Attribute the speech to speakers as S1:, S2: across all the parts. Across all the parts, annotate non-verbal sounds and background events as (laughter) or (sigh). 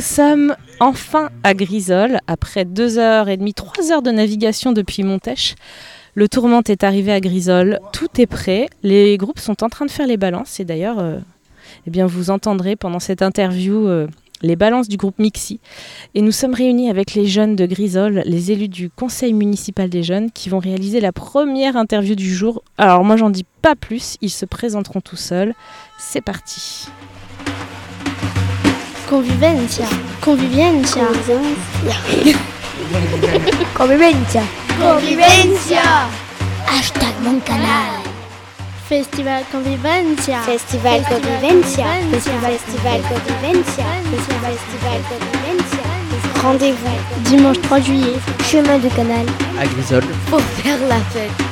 S1: nous sommes enfin à Grisol, après deux heures et demie, trois heures de navigation depuis Montèche. Le tourment est arrivé à Grisol, tout est prêt, les groupes sont en train de faire les balances et d'ailleurs, euh, eh vous entendrez pendant cette interview euh, les balances du groupe Mixi. Et nous sommes réunis avec les jeunes de Grisol, les élus du conseil municipal des jeunes, qui vont réaliser la première interview du jour. Alors moi j'en dis pas plus, ils se présenteront tout seuls. C'est parti.
S2: Convivencia. Convivencia.
S3: Convivencia.
S2: Convivencia.
S3: Hashtag mon canal.
S2: Festival Convivencia.
S3: Festival Convivencia.
S2: Festival
S3: Festival Convivencia. Festival Convivencia.
S2: Rendez-vous dimanche 3 juillet.
S3: Chemin du canal.
S4: à Grisol.
S3: Pour faire la fête.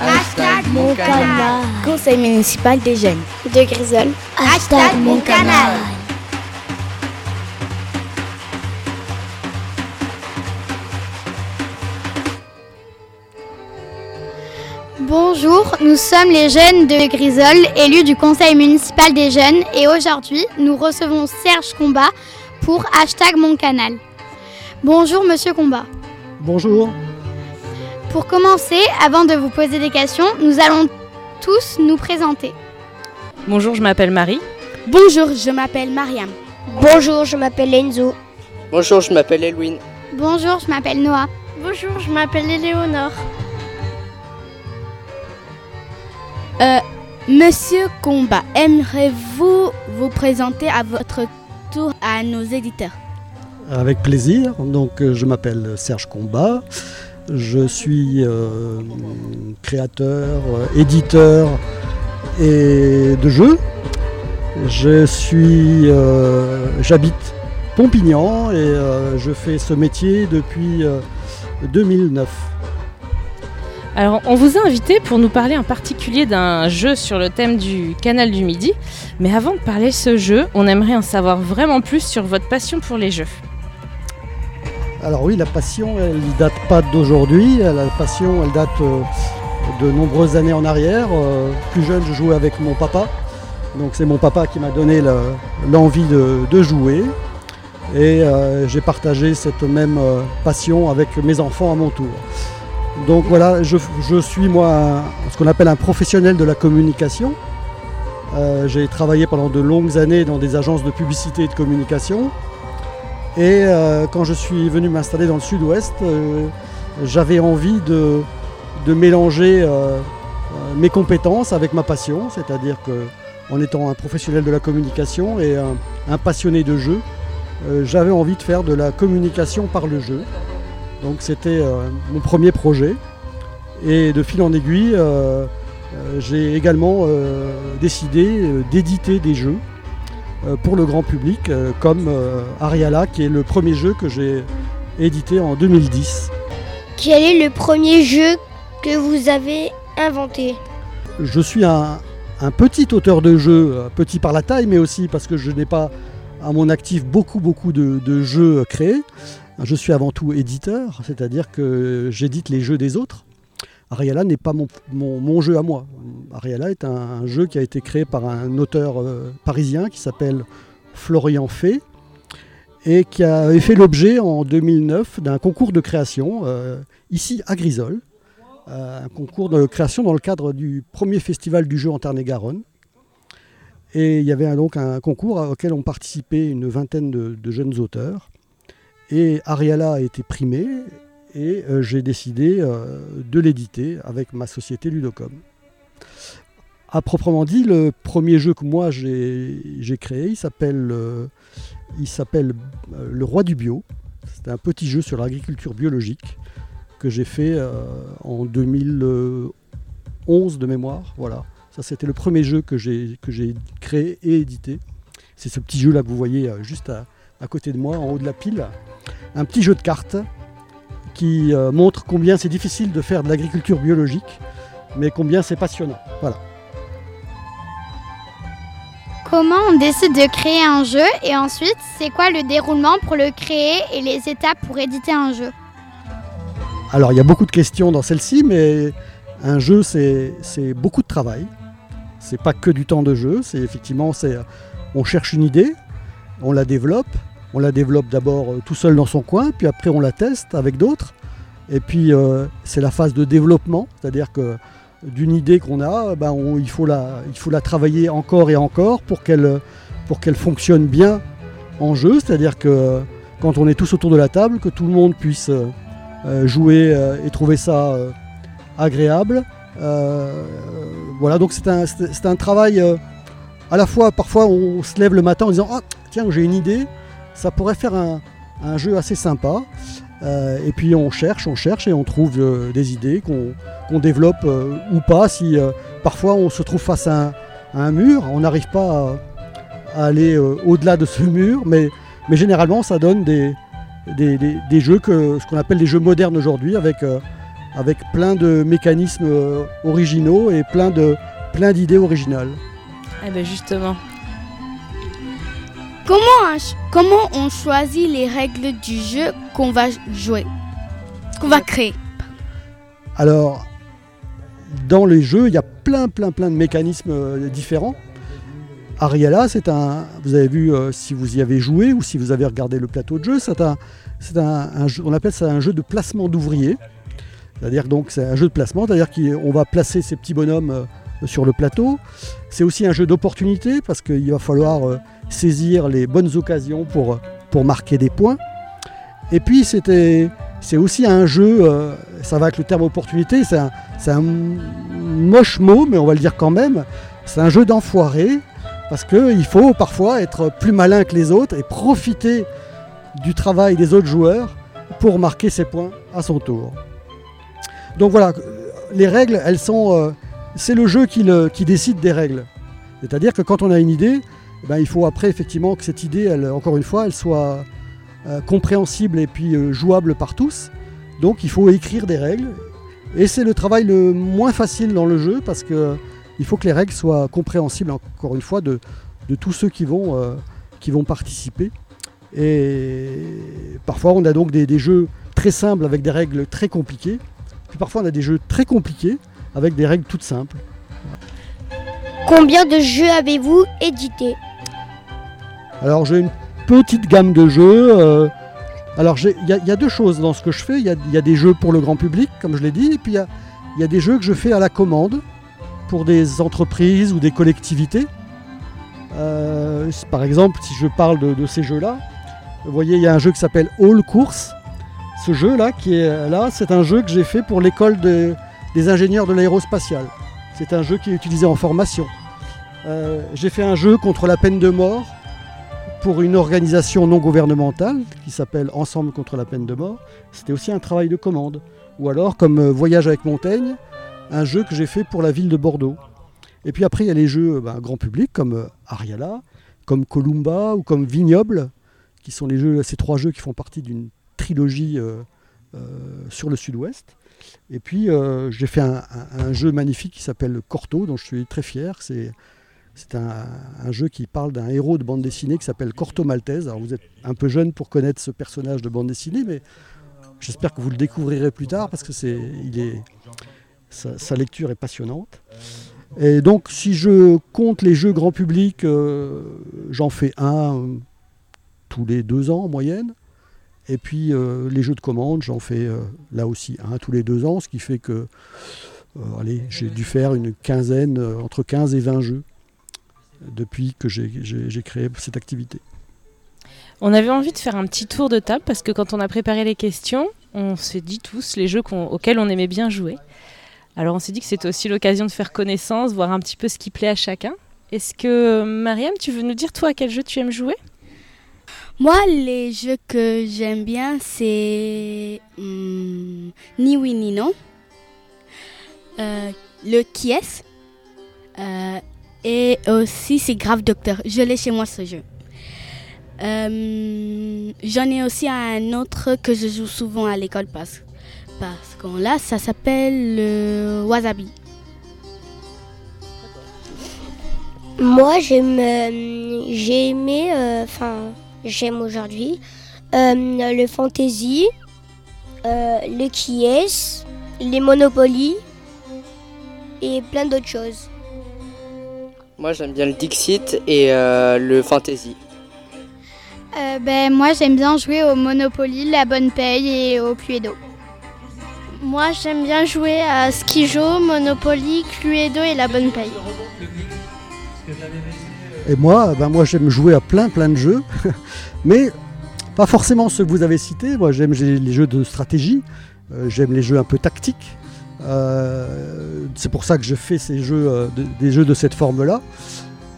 S2: Hashtag
S3: Mon canal.
S5: Conseil municipal des jeunes.
S3: De Grisol. Hashtag mon canal.
S2: Bonjour, nous sommes les jeunes de Grisol, élus du conseil municipal des jeunes, et aujourd'hui, nous recevons Serge Combat pour hashtag mon canal. Bonjour Monsieur Combat.
S6: Bonjour,
S2: Pour commencer, avant de vous poser des questions, nous allons tous nous présenter.
S1: Bonjour, je m'appelle Marie.
S5: Bonjour, je m'appelle Mariam.
S3: Bonjour, je m'appelle Enzo.
S4: Bonjour, je m'appelle Elwin.
S2: Bonjour, je m'appelle Noah.
S7: Bonjour, je m'appelle Éléonore.
S5: Euh, Monsieur Combat, aimerez-vous vous présenter à votre tour à nos éditeurs?
S6: Avec plaisir. Donc, euh, je m'appelle Serge Combat. Je suis euh, créateur, euh, éditeur et de jeux. Je suis, euh, j'habite Pompignan et je fais ce métier depuis euh, 2009.
S1: Alors, on vous a invité pour nous parler en particulier d'un jeu sur le thème du canal du Midi. Mais avant de parler de ce jeu, on aimerait en savoir vraiment plus sur votre passion pour les jeux.
S6: Alors oui, la passion, elle ne date pas d'aujourd'hui. La passion, elle date euh, de nombreuses années en arrière. Euh, Plus jeune, je jouais avec mon papa. Donc c'est mon papa qui m'a donné l'envie de, jouer. Et euh, j'ai partagé cette même passion avec mes enfants à mon tour. Donc voilà, je, suis moi ce qu'on appelle un professionnel de la communication. J'ai travaillé pendant de longues années dans des agences de publicité et de communication. Et euh, quand je suis venu m'installer dans le sud-ouest, euh, j'avais envie de, mélanger euh, mes compétences avec ma passion, c'est-à-dire que en étant un professionnel de la communication et un, un passionné de jeu, j'avais envie de faire de la communication par le jeu. Donc c'était mon premier projet. Et de fil en aiguille, j'ai également décidé d'éditer des jeux pour le grand public, euh, comme euh, Ariala, qui est le premier jeu que j'ai édité en 2010.
S3: Quel est le premier jeu que vous avez inventé?
S6: Je suis un, un petit auteur de jeux, euh, petit par la taille, mais aussi parce que je n'ai pas à mon actif beaucoup, beaucoup de, de jeux créés. Je suis avant tout éditeur, c'est-à-dire que j'édite les jeux des autres. Ariala n'est pas mon, jeu à moi. Ariala est un, jeu qui a été créé par un auteur euh, parisien qui s'appelle Florian Fay et qui avait fait l'objet en 2009 d'un concours de création euh, ici à Grisol. Euh, un concours de création dans le cadre du premier festival du jeu en Tarn-et-Garonne. Et il y avait donc un concours auquel ont participé une vingtaine de, de jeunes auteurs. Et Ariala a été primé et euh, j'ai décidé euh, de l'éditer avec ma société Ludocom. À proprement dit, le premier jeu que moi j'ai créé, il s'appelle euh, Le Roi du Bio. C'est un petit jeu sur l'agriculture biologique que j'ai fait en 2011 de mémoire. Voilà, ça c'était le premier jeu que j'ai créé et édité. C'est ce petit jeu là que vous voyez juste à côté de moi, en haut de la pile. Un petit jeu de cartes qui euh, montre combien c'est difficile de faire de l'agriculture biologique, mais combien c'est passionnant. Voilà.
S2: Comment on décide de créer un jeu et ensuite, c'est quoi le déroulement pour le créer et les étapes pour éditer un jeu?
S6: Alors il y a beaucoup de questions dans celle-ci, mais un jeu c'est c'est beaucoup de travail. C'est pas que du temps de jeu, c'est effectivement c'est on cherche une idée on la développe. On la développe d'abord euh, tout seul dans son coin, puis après on la teste avec d'autres. Et puis euh, c'est la phase de développement, c'est-à-dire que d'une idée qu'on a, ben, il, faut la, travailler encore et encore pour qu'elle fonctionne bien en jeu, c'est-à-dire que quand on est tous autour de la table, que tout le monde puisse euh, euh, jouer euh, et trouver ça euh, agréable. Euh, voilà, donc c'est un, travail euh, à la fois, parfois on se lève le matin en disant Ah, tiens, j'ai une idée, ça pourrait faire un, jeu assez sympa. Euh, et puis on cherche, on cherche et on trouve euh, des idées qu'on développe euh, ou pas. Si parfois on se trouve face à un, mur, on n'arrive pas à, aller au-delà de ce mur, mais, généralement ça donne des, jeux que ce qu'on appelle des jeux modernes aujourd'hui avec, plein de mécanismes originaux et plein d'idées originales.
S1: Eh ben justement.
S5: Comment, on- comment on choisit les règles du jeu qu'on va jouer Qu'on va créer?
S6: Alors, dans les jeux, il y a plein, plein, plein de mécanismes euh, différents. Ariella, c'est un. Vous avez vu euh, si vous y avez joué ou si vous avez regardé le plateau de jeu, c'est un, un, un on appelle ça un jeu de placement d'ouvriers. C'est-à-dire donc c'est un jeu de placement, c'est-à-dire qu'on va placer ces petits bonhommes euh, sur le plateau. C'est aussi un jeu d'opportunité parce qu'il va falloir euh, saisir les bonnes occasions pour, euh, pour marquer des points. Et puis c'était, c'est aussi un jeu, euh, ça va avec le terme opportunité, c'est un, c'est un moche mot, mais on va le dire quand même. C'est un jeu d'enfoiré parce qu'il faut parfois être plus malin que les autres et profiter du travail des autres joueurs pour marquer ses points à son tour. Donc voilà, les règles, elles sont, c'est le jeu qui, décide des règles. C'est-à-dire que quand on a une idée, eh ben, il faut après effectivement que cette idée, encore une fois, elle soit euh, compréhensible et puis euh, jouable par tous. Donc il faut écrire des règles. Et c'est le travail le moins facile dans le jeu parce que il faut que les règles soient compréhensibles, encore une fois, de, tous ceux qui vont, euh, qui vont participer. Et parfois, on a donc des jeux très simples avec des règles très compliquées. Puis parfois, on a des jeux très compliqués avec des règles toutes simples.
S3: Combien de jeux avez-vous édité
S6: Alors, j'ai une petite gamme de jeux. euh, alors, il y, a- il y a deux choses dans ce que je fais. Il y a, il y a des jeux pour le grand public, comme je l'ai dit, et puis il y a, il y a des jeux que je fais à la commande pour des entreprises ou des collectivités. Euh, par exemple, si je parle de, de ces jeux-là, vous voyez, il y a un jeu qui s'appelle All Course. Ce jeu-là, qui est là, c'est un jeu que j'ai fait pour l'école de- des ingénieurs de l'aérospatiale. C'est un jeu qui est utilisé en formation. Euh, j'ai fait un jeu contre la peine de mort pour une organisation non gouvernementale qui s'appelle Ensemble contre la peine de mort. C'était aussi un travail de commande. Ou alors, comme euh, Voyage avec Montaigne, un jeu que j'ai fait pour la ville de Bordeaux. Et puis après, il y a les jeux euh, ben, grand public comme Ariala, comme Columba ou comme Vignoble, qui sont les jeux, ces trois jeux qui font partie d'une trilogie sur le sud-ouest. Et puis, euh, j'ai fait un, jeu magnifique qui s'appelle Corto, dont je suis très fier. C'est c'est un, jeu qui parle d'un héros de bande dessinée qui s'appelle Corto Maltese. Alors vous êtes un peu jeune pour connaître ce personnage de bande dessinée, mais j'espère que vous le découvrirez plus tard parce que c'est, il est, sa, sa lecture est passionnante. Et donc si je compte les jeux grand public, euh, j'en fais un euh, tous les deux ans en moyenne. Et puis euh, les jeux de commande, j'en fais euh, là aussi un tous les deux ans, ce qui fait que euh, allez, j'ai dû faire une quinzaine, euh, entre 15 et 20 jeux depuis que j'ai j'ai- j'ai créé cette activité.
S1: On avait envie de faire un petit tour de table parce que quand on a préparé les questions, on s'est dit tous les jeux qu'on- auxquels on aimait bien jouer. Alors on s'est dit que c'était aussi l'occasion de faire connaissance, voir un petit peu ce qui plaît à chacun. Est-ce que Mariam, tu veux nous dire toi à quel jeu tu aimes jouer?
S5: Moi, les jeux que j'aime bien, c'est hum, Ni oui ni non, euh, le qui euh, et aussi c'est Grave Docteur. Je l'ai chez moi ce jeu. Euh, J'en ai aussi un autre que je joue souvent à l'école parce, parce qu'on là, ça s'appelle le Wasabi.
S3: Moi, j'aime, j'ai aimé, enfin, j'aime aujourd'hui euh, le fantasy, euh, le qui est, les Monopoly et plein d'autres choses.
S4: Moi j'aime bien le Dixit et euh, le Fantasy.
S2: Euh, ben, moi, j'aime bien jouer au Monopoly, la bonne paye et au Cluedo.
S7: Moi, j'aime bien jouer à Skijo, Monopoly, Cluedo et la bonne paye.
S6: Et moi, ben moi j'aime jouer à plein plein de jeux, (laughs) mais pas forcément ceux que vous avez cités. Moi j'aime les jeux de stratégie, euh, j'aime les jeux un peu tactiques. Euh, c'est pour ça que je fais ces jeux, euh, de- des jeux de cette forme-là.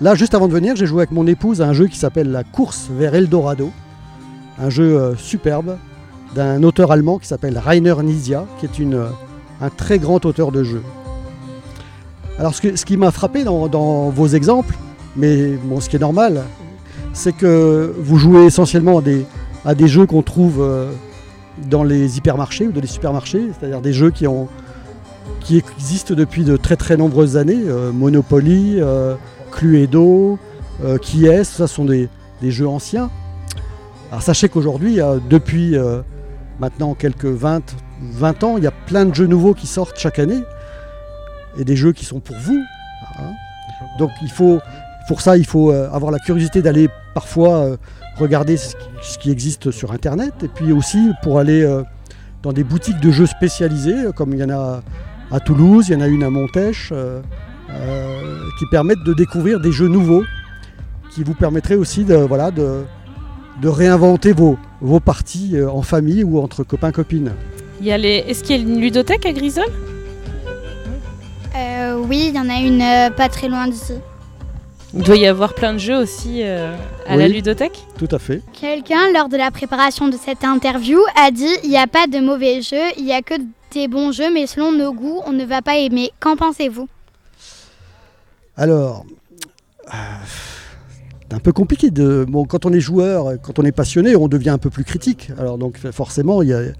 S6: Là, juste avant de venir, j'ai joué avec mon épouse à un jeu qui s'appelle La course vers Eldorado, un jeu superbe d'un auteur allemand qui s'appelle Rainer Nizia, qui est une, un très grand auteur de jeux. Alors ce, qui m'a frappé dans vos exemples, mais bon, ce qui est normal, c'est que vous jouez essentiellement à des, jeux qu'on trouve euh, dans les hypermarchés ou dans les supermarchés, c'est-à-dire des jeux qui, existent depuis de très très nombreuses années. euh, Monopoly, euh, Cluedo, euh, Qui est, ça sont des, jeux anciens. Alors sachez qu'aujourd'hui, depuis maintenant quelques 20, 20 ans, il y a plein de jeux nouveaux qui sortent chaque année et des jeux qui sont pour vous. hein. Donc il faut, pour ça, il faut euh, avoir la curiosité d'aller parfois euh, regarder ce qui, existe sur Internet et puis aussi pour aller euh, dans des boutiques de jeux spécialisées, comme il y en a à Toulouse, il y en a une à Montèche, qui permettent de découvrir des jeux nouveaux qui vous permettraient aussi de, voilà, de, de réinventer vos, vos parties en famille ou entre copains-copines.
S1: Il y a les... Est-ce qu'il y a une ludothèque à Grisol?
S2: Euh, oui, il y en a une euh, pas très loin d'ici.
S1: Il doit y avoir plein de jeux aussi euh, à la ludothèque.
S6: Tout à fait.
S2: Quelqu'un, lors de la préparation de cette interview, a dit il n'y a pas de mauvais jeux, il n'y a que des bons jeux, mais selon nos goûts, on ne va pas aimer. Qu'en pensez-vous?
S6: Alors, euh, c'est un peu compliqué. De, bon, quand on est joueur, quand on est passionné, on devient un peu plus critique. Alors donc forcément, il y a, euh,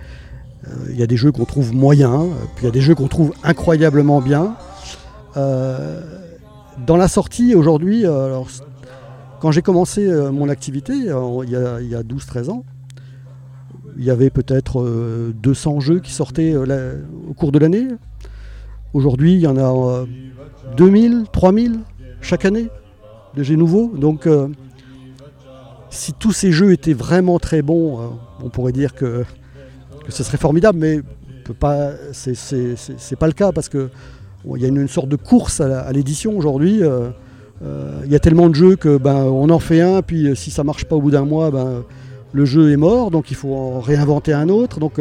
S6: il y a des jeux qu'on trouve moyens, puis il y a des jeux qu'on trouve incroyablement bien. Euh, dans la sortie aujourd'hui, euh, alors, quand j'ai commencé euh, mon activité, euh, il y a, il y a 12-13 ans, il y avait peut-être euh, 200 jeux qui sortaient au cours de l'année. Aujourd'hui, il y en a euh, 2000, 3000 chaque année de jeux nouveaux. Donc, si tous ces jeux étaient vraiment très bons, on pourrait dire que, ce serait formidable, mais on peut pas, pas le cas parce que il y a une, sorte de course à, l'édition aujourd'hui. euh, euh, Il y a tellement de jeux que ben, on en fait un, puis euh, si ça marche pas au bout d'un mois, ben, le jeu est mort, donc il faut en réinventer un autre. Donc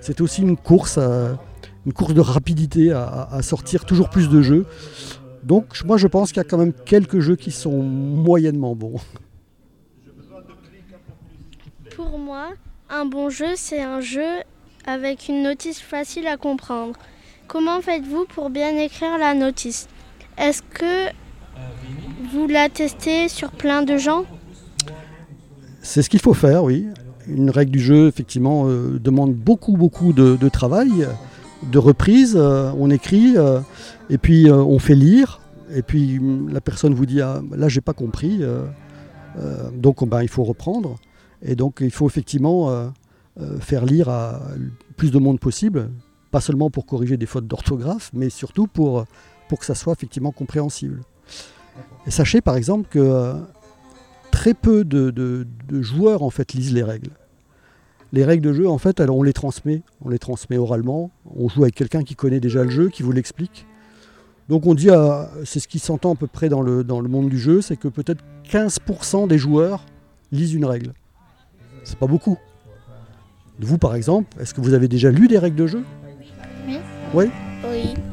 S6: c'est aussi une course, une course de rapidité à- à sortir toujours plus de jeux. Donc moi je pense qu'il y a quand même quelques jeux qui sont moyennement bons.
S7: Pour moi, un bon jeu, c'est un jeu avec une notice facile à comprendre. Comment faites-vous pour bien écrire la notice? Est-ce que vous la testez sur plein de gens?
S6: C'est ce qu'il faut faire, oui. Une règle du jeu, effectivement, euh, demande beaucoup, beaucoup de, travail, de reprise. euh, on écrit, euh, et puis on fait lire, et puis la personne vous dit ah, là, j'ai pas compris. donc, ben, il faut reprendre. Et donc, il faut effectivement faire lire à plus de monde possible, pas seulement pour corriger des fautes d'orthographe, mais surtout pour, pour que ça soit effectivement compréhensible. Sachez par exemple que euh, très peu de, de- joueurs en fait lisent les règles. Les règles de jeu, en fait, on les transmet, on les transmet oralement. On joue avec quelqu'un qui connaît déjà le jeu, qui vous l'explique. Donc on dit, à- c'est ce qui s'entend à peu près dans le, dans le monde du jeu, c'est que peut-être 15% des joueurs lisent une règle. C'est pas beaucoup. Vous, par exemple, est-ce que vous avez déjà lu des règles de jeu?
S3: Oui.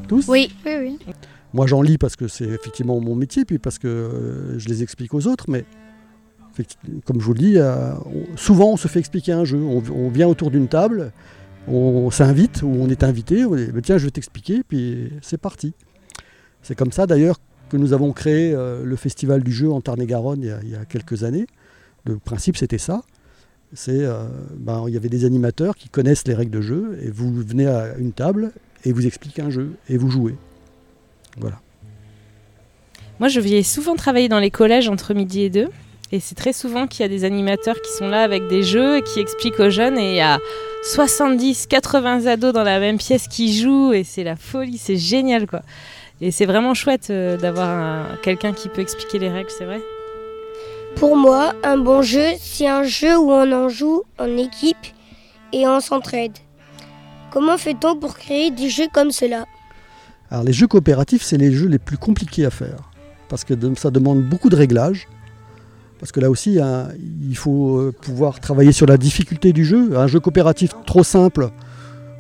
S6: Tous
S5: Oui.
S2: Oui, oui.
S6: Moi, j'en lis parce que c'est effectivement mon métier, puis parce que euh, je les explique aux autres, mais comme je vous le dis, euh, souvent on se fait expliquer un jeu. On, vient autour d'une table, on, s'invite, ou on est invité, on dit, Ben tiens, je vais t'expliquer, puis c'est parti. C'est comme ça d'ailleurs que nous avons créé euh, le festival du jeu en Tarn-et-Garonne il, y a- il y a quelques années. Le principe, c'était ça. C'est, euh, ben, il y avait des animateurs qui connaissent les règles de jeu, et vous venez à une table et vous expliquez un jeu, et vous jouez. Voilà.
S1: Moi, je vais souvent travailler dans les collèges entre midi et deux. Et c'est très souvent qu'il y a des animateurs qui sont là avec des jeux et qui expliquent aux jeunes. Et il y a 70, 80 ados dans la même pièce qui jouent. Et c'est la folie, c'est génial quoi. Et c'est vraiment chouette euh, d'avoir un- quelqu'un qui peut expliquer les règles, c'est vrai.
S3: Pour moi, un bon jeu, c'est un jeu où on en joue en équipe et on s'entraide. Comment fait-on pour créer des jeux comme cela?
S6: Alors les jeux coopératifs, c'est les jeux les plus compliqués à faire parce que ça demande beaucoup de réglages. Parce que là aussi, hein, il faut euh, pouvoir travailler sur la difficulté du jeu. Un jeu coopératif trop simple,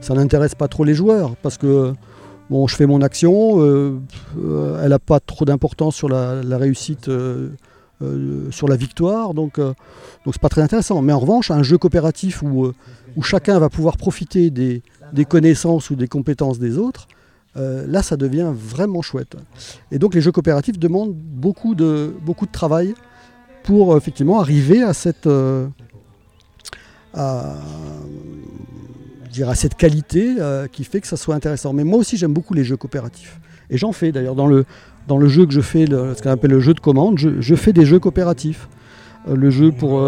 S6: ça n'intéresse pas trop les joueurs parce que bon, je fais mon action, euh, euh, elle n'a pas trop d'importance sur la, réussite, sur la victoire, donc donc c'est pas très intéressant. Mais en revanche, un jeu coopératif où chacun va pouvoir profiter des, des connaissances ou des compétences des autres, euh, là ça devient vraiment chouette. Et donc les jeux coopératifs demandent beaucoup de, beaucoup de travail pour effectivement arriver à cette, euh, à, à cette qualité euh, qui fait que ça soit intéressant. Mais moi aussi j'aime beaucoup les jeux coopératifs. Et j'en fais d'ailleurs dans le, dans le jeu que je fais, ce qu'on appelle le jeu de commande, je, fais des jeux coopératifs. le jeu pour,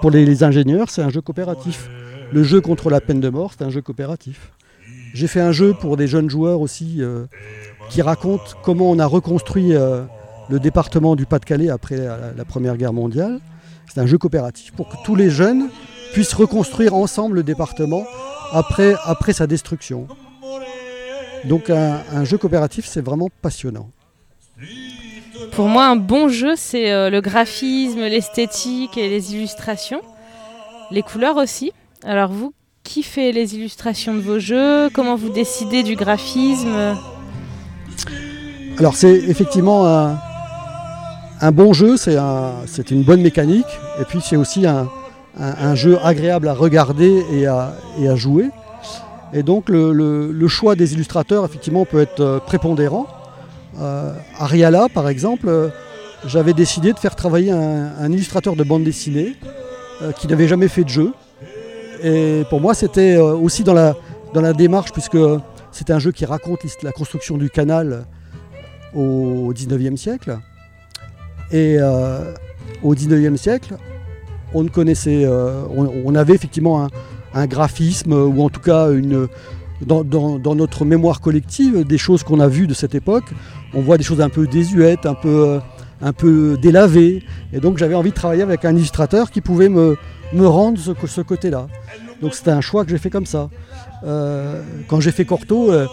S6: pour les ingénieurs, c'est un jeu coopératif. Le jeu contre la peine de mort, c'est un jeu coopératif. J'ai fait un jeu pour des jeunes joueurs aussi euh, qui raconte comment on a reconstruit euh, le département du Pas-de-Calais après la, Première Guerre mondiale. C'est un jeu coopératif pour que tous les jeunes puissent reconstruire ensemble le département après, sa destruction. Donc un, jeu coopératif, c'est vraiment passionnant.
S1: Pour moi, un bon jeu, c'est euh, le graphisme, l'esthétique et les illustrations. Les couleurs aussi. Alors vous, qui fait les illustrations de vos jeux? Comment vous décidez du graphisme?
S6: Alors c'est effectivement un, bon jeu, c'est une bonne mécanique, et puis c'est aussi un, jeu agréable à regarder et à, jouer. Et donc le, choix des illustrateurs effectivement peut être euh, prépondérant. Euh, Ariala par exemple, euh, j'avais décidé de faire travailler un, illustrateur de bande dessinée qui n'avait jamais fait de jeu et pour moi, c'était euh, aussi dans la, dans la démarche, puisque c'était un jeu qui raconte la construction du canal au 19e siècle. Et euh, au 19e siècle, on connaissait, euh, on, avait effectivement un, graphisme, ou en tout cas une, dans, dans, notre mémoire collective, des choses qu'on a vues de cette époque. On voit des choses un peu désuètes, un peu, un peu délavées. Et donc j'avais envie de travailler avec un illustrateur qui pouvait me, me rendre ce, ce côté-là. Donc c'était un choix que j'ai fait comme ça. Euh, quand j'ai fait Corto, euh,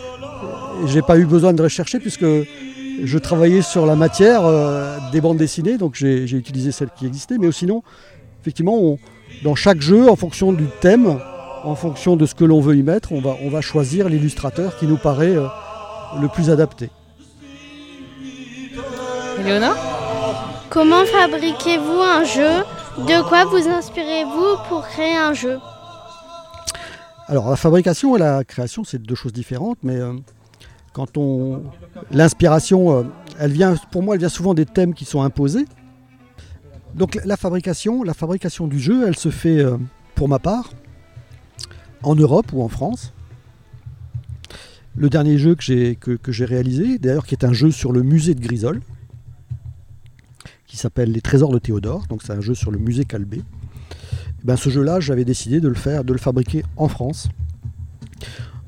S6: j'ai pas eu besoin de rechercher puisque je travaillais sur la matière euh, des bandes dessinées, donc j'ai utilisé celles qui existaient. Mais sinon, effectivement, dans chaque jeu, en fonction du thème, en fonction de ce que l'on veut y mettre, on va, on va choisir l'illustrateur qui nous paraît le plus adapté.
S1: Léona
S7: Comment fabriquez-vous un jeu de quoi vous inspirez-vous pour créer un jeu
S6: Alors la fabrication et la création, c'est deux choses différentes, mais euh, quand on l'inspiration, euh, elle vient pour moi, elle vient souvent des thèmes qui sont imposés. Donc la fabrication, la fabrication du jeu, elle se fait euh, pour ma part en Europe ou en France. Le dernier jeu que j'ai réalisé, d'ailleurs qui est un jeu sur le musée de Grisol, qui s'appelle Les Trésors de Théodore, donc c'est un jeu sur le musée Calbé. Eh ben, ce jeu-là, j'avais décidé de le faire, de le fabriquer en France.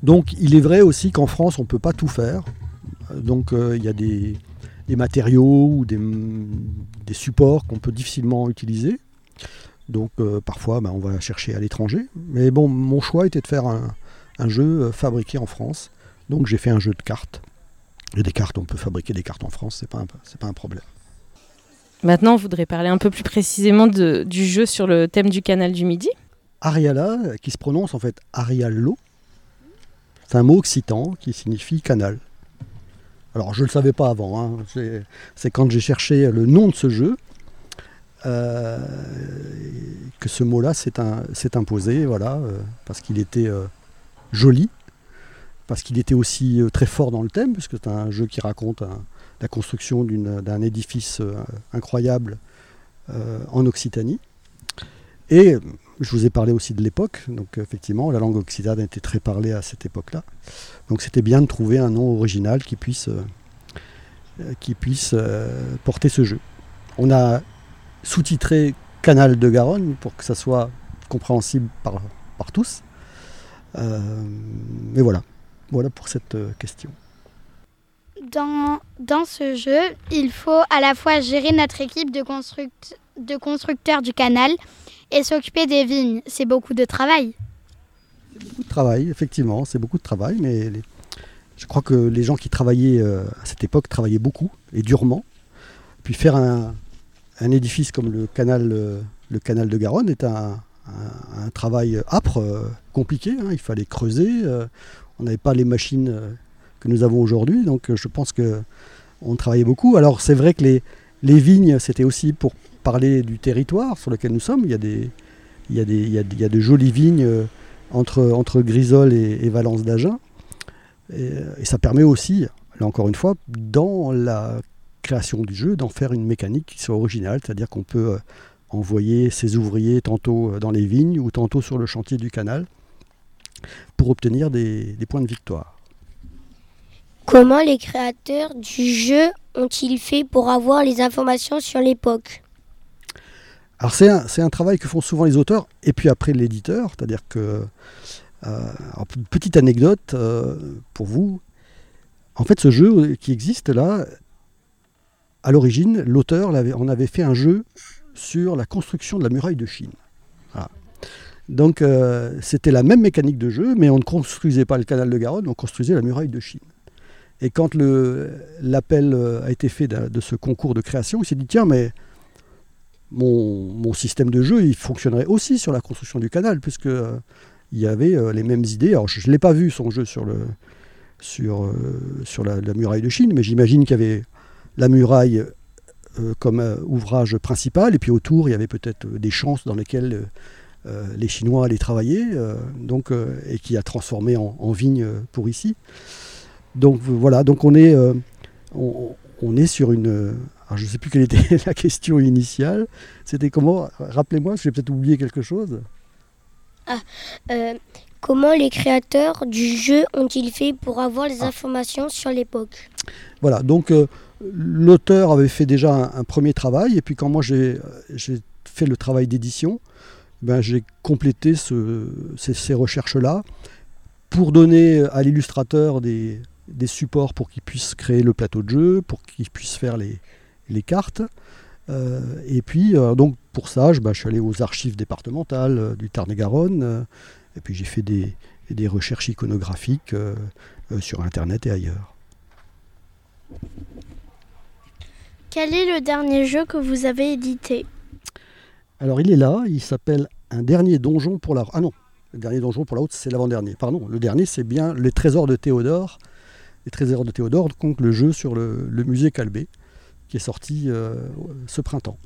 S6: Donc il est vrai aussi qu'en France, on ne peut pas tout faire. Donc euh, il y a des, matériaux ou des, supports qu'on peut difficilement utiliser. Donc euh, parfois, ben, on va chercher à l'étranger. Mais bon, mon choix était de faire un, jeu euh, fabriqué en France. Donc j'ai fait un jeu de cartes. Et des cartes, on peut fabriquer des cartes en France, c'est pas, pas un problème.
S1: Maintenant, on voudrait parler un peu plus précisément du jeu sur le thème du canal du Midi.
S6: Ariala, qui se prononce en fait Ariallo, c'est un mot occitan qui signifie canal. Alors je ne le savais pas avant, hein. c'est quand j'ai cherché le nom de ce jeu euh, que ce mot-là s'est imposé, voilà, euh, parce qu'il était euh, joli, parce qu'il était aussi très fort dans le thème, puisque c'est un jeu qui raconte un, la construction d'un édifice euh, incroyable euh, en Occitanie. Et je vous ai parlé aussi de l'époque, donc effectivement, la langue occitane était très parlée à cette époque-là. Donc c'était bien de trouver un nom original qui puisse, euh, qui puisse porter ce jeu. On a sous-titré Canal de Garonne pour que ça soit compréhensible par, par tous. mais voilà, voilà pour cette question
S2: dans, dans ce jeu, il faut à la fois gérer notre équipe de, de constructeur du canal et s'occuper des vignes. C'est beaucoup de travail.
S6: C'est beaucoup de travail, effectivement, c'est beaucoup de travail, mais je crois que les gens qui travaillaient euh, à cette époque travaillaient beaucoup et durement. Puis faire un, édifice comme le canal, euh, le canal de Garonne est un, travail âpre, euh, compliqué. Hein. Il fallait creuser. on n'avait pas les machines que nous avons aujourd'hui, donc je pense que on travaillait beaucoup. Alors c'est vrai que les, les vignes, c'était aussi pour parler du territoire sur lequel nous sommes. Il y a, des, il y a, des, il y a, de jolies vignes entre, entre Grisol et, Valence d'Agen. Et, ça permet aussi, là encore une fois, dans la création du jeu, d'en faire une mécanique qui soit originale, c'est-à-dire qu'on peut euh, envoyer ses ouvriers tantôt euh, dans les vignes ou tantôt sur le chantier du canal pour obtenir des, points de victoire.
S3: Comment les créateurs du jeu ont-ils fait pour avoir les informations sur l'époque?
S6: Alors c'est un, travail que font souvent les auteurs et puis après l'éditeur, c'est-à-dire que euh, petite anecdote euh, pour vous. En fait, ce jeu qui existe là, à l'origine, l'auteur en avait fait un jeu sur la construction de la muraille de Chine. Donc euh, c'était la même mécanique de jeu, mais on ne construisait pas le canal de Garonne, on construisait la muraille de Chine. Et quand l'appel a été fait de, ce concours de création, il s'est dit tiens, mais mon, mon, système de jeu, il fonctionnerait aussi sur la construction du canal, puisque il y avait euh, les mêmes idées. Alors je ne l'ai pas vu son jeu sur, le, sur, euh, sur la, muraille de Chine, mais j'imagine qu'il y avait la muraille euh, comme ouvrage principal, et puis autour il y avait peut-être des chances dans lesquelles les Chinois allaient travailler, donc, et qui a transformé en, vigne pour ici. Donc voilà, donc on est, on, on est sur une, alors je ne sais plus quelle était (laughs) la question initiale. C'était comment Rappelez-moi, j'ai peut-être oublié quelque chose.
S3: Ah, euh, comment les créateurs du jeu ont-ils fait pour avoir les ah. informations sur l'époque?
S6: Voilà, donc euh, l'auteur avait fait déjà un, premier travail, et puis quand moi j'ai fait le travail d'édition, ben, j'ai complété ces, recherches-là pour donner à l'illustrateur des, supports pour qu'il puisse créer le plateau de jeu, pour qu'il puisse faire les, les cartes. Euh, et puis, euh, donc pour ça, je, bah, je, suis allé aux archives départementales euh, du Tarn-et-Garonne, et puis j'ai fait des, des, recherches iconographiques sur Internet et ailleurs.
S7: Quel est le dernier jeu que vous avez édité?
S6: Alors il est là, il s'appelle Un dernier donjon pour la... Ah non, le dernier donjon pour la haute, c'est l'avant-dernier. Pardon, le dernier, c'est bien Les Trésors de Théodore. Les Trésors de Théodore, donc le jeu sur le, le musée Calbé qui est sorti euh, ce printemps.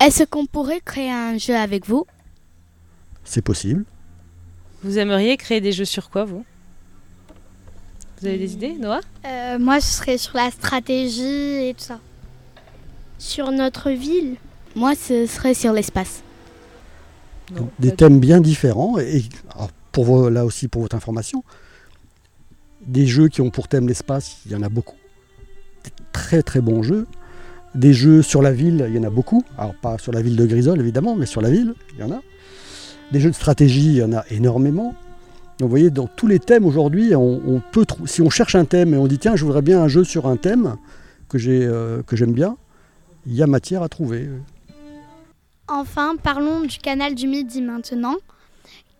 S5: Est-ce qu'on pourrait créer un jeu avec vous?
S6: C'est possible.
S1: Vous aimeriez créer des jeux sur quoi, vous? Vous avez des idées, Noah?
S2: Euh, Moi, ce serait sur la stratégie et tout ça.
S7: Sur notre ville?
S5: Moi, ce serait sur l'espace.
S6: Des thèmes bien différents. Et pour là aussi, pour votre information, des jeux qui ont pour thème l'espace, il y en a beaucoup très très bons jeux. Des jeux sur la ville, il y en a beaucoup. Alors pas sur la ville de Grisol évidemment, mais sur la ville, il y en a. Des jeux de stratégie, il y en a énormément. Donc vous voyez, dans tous les thèmes aujourd'hui, si on cherche un thème et on dit tiens, je voudrais bien un jeu sur un thème euh, que j'aime bien, il y a matière à trouver.
S2: Enfin, parlons du canal du Midi maintenant.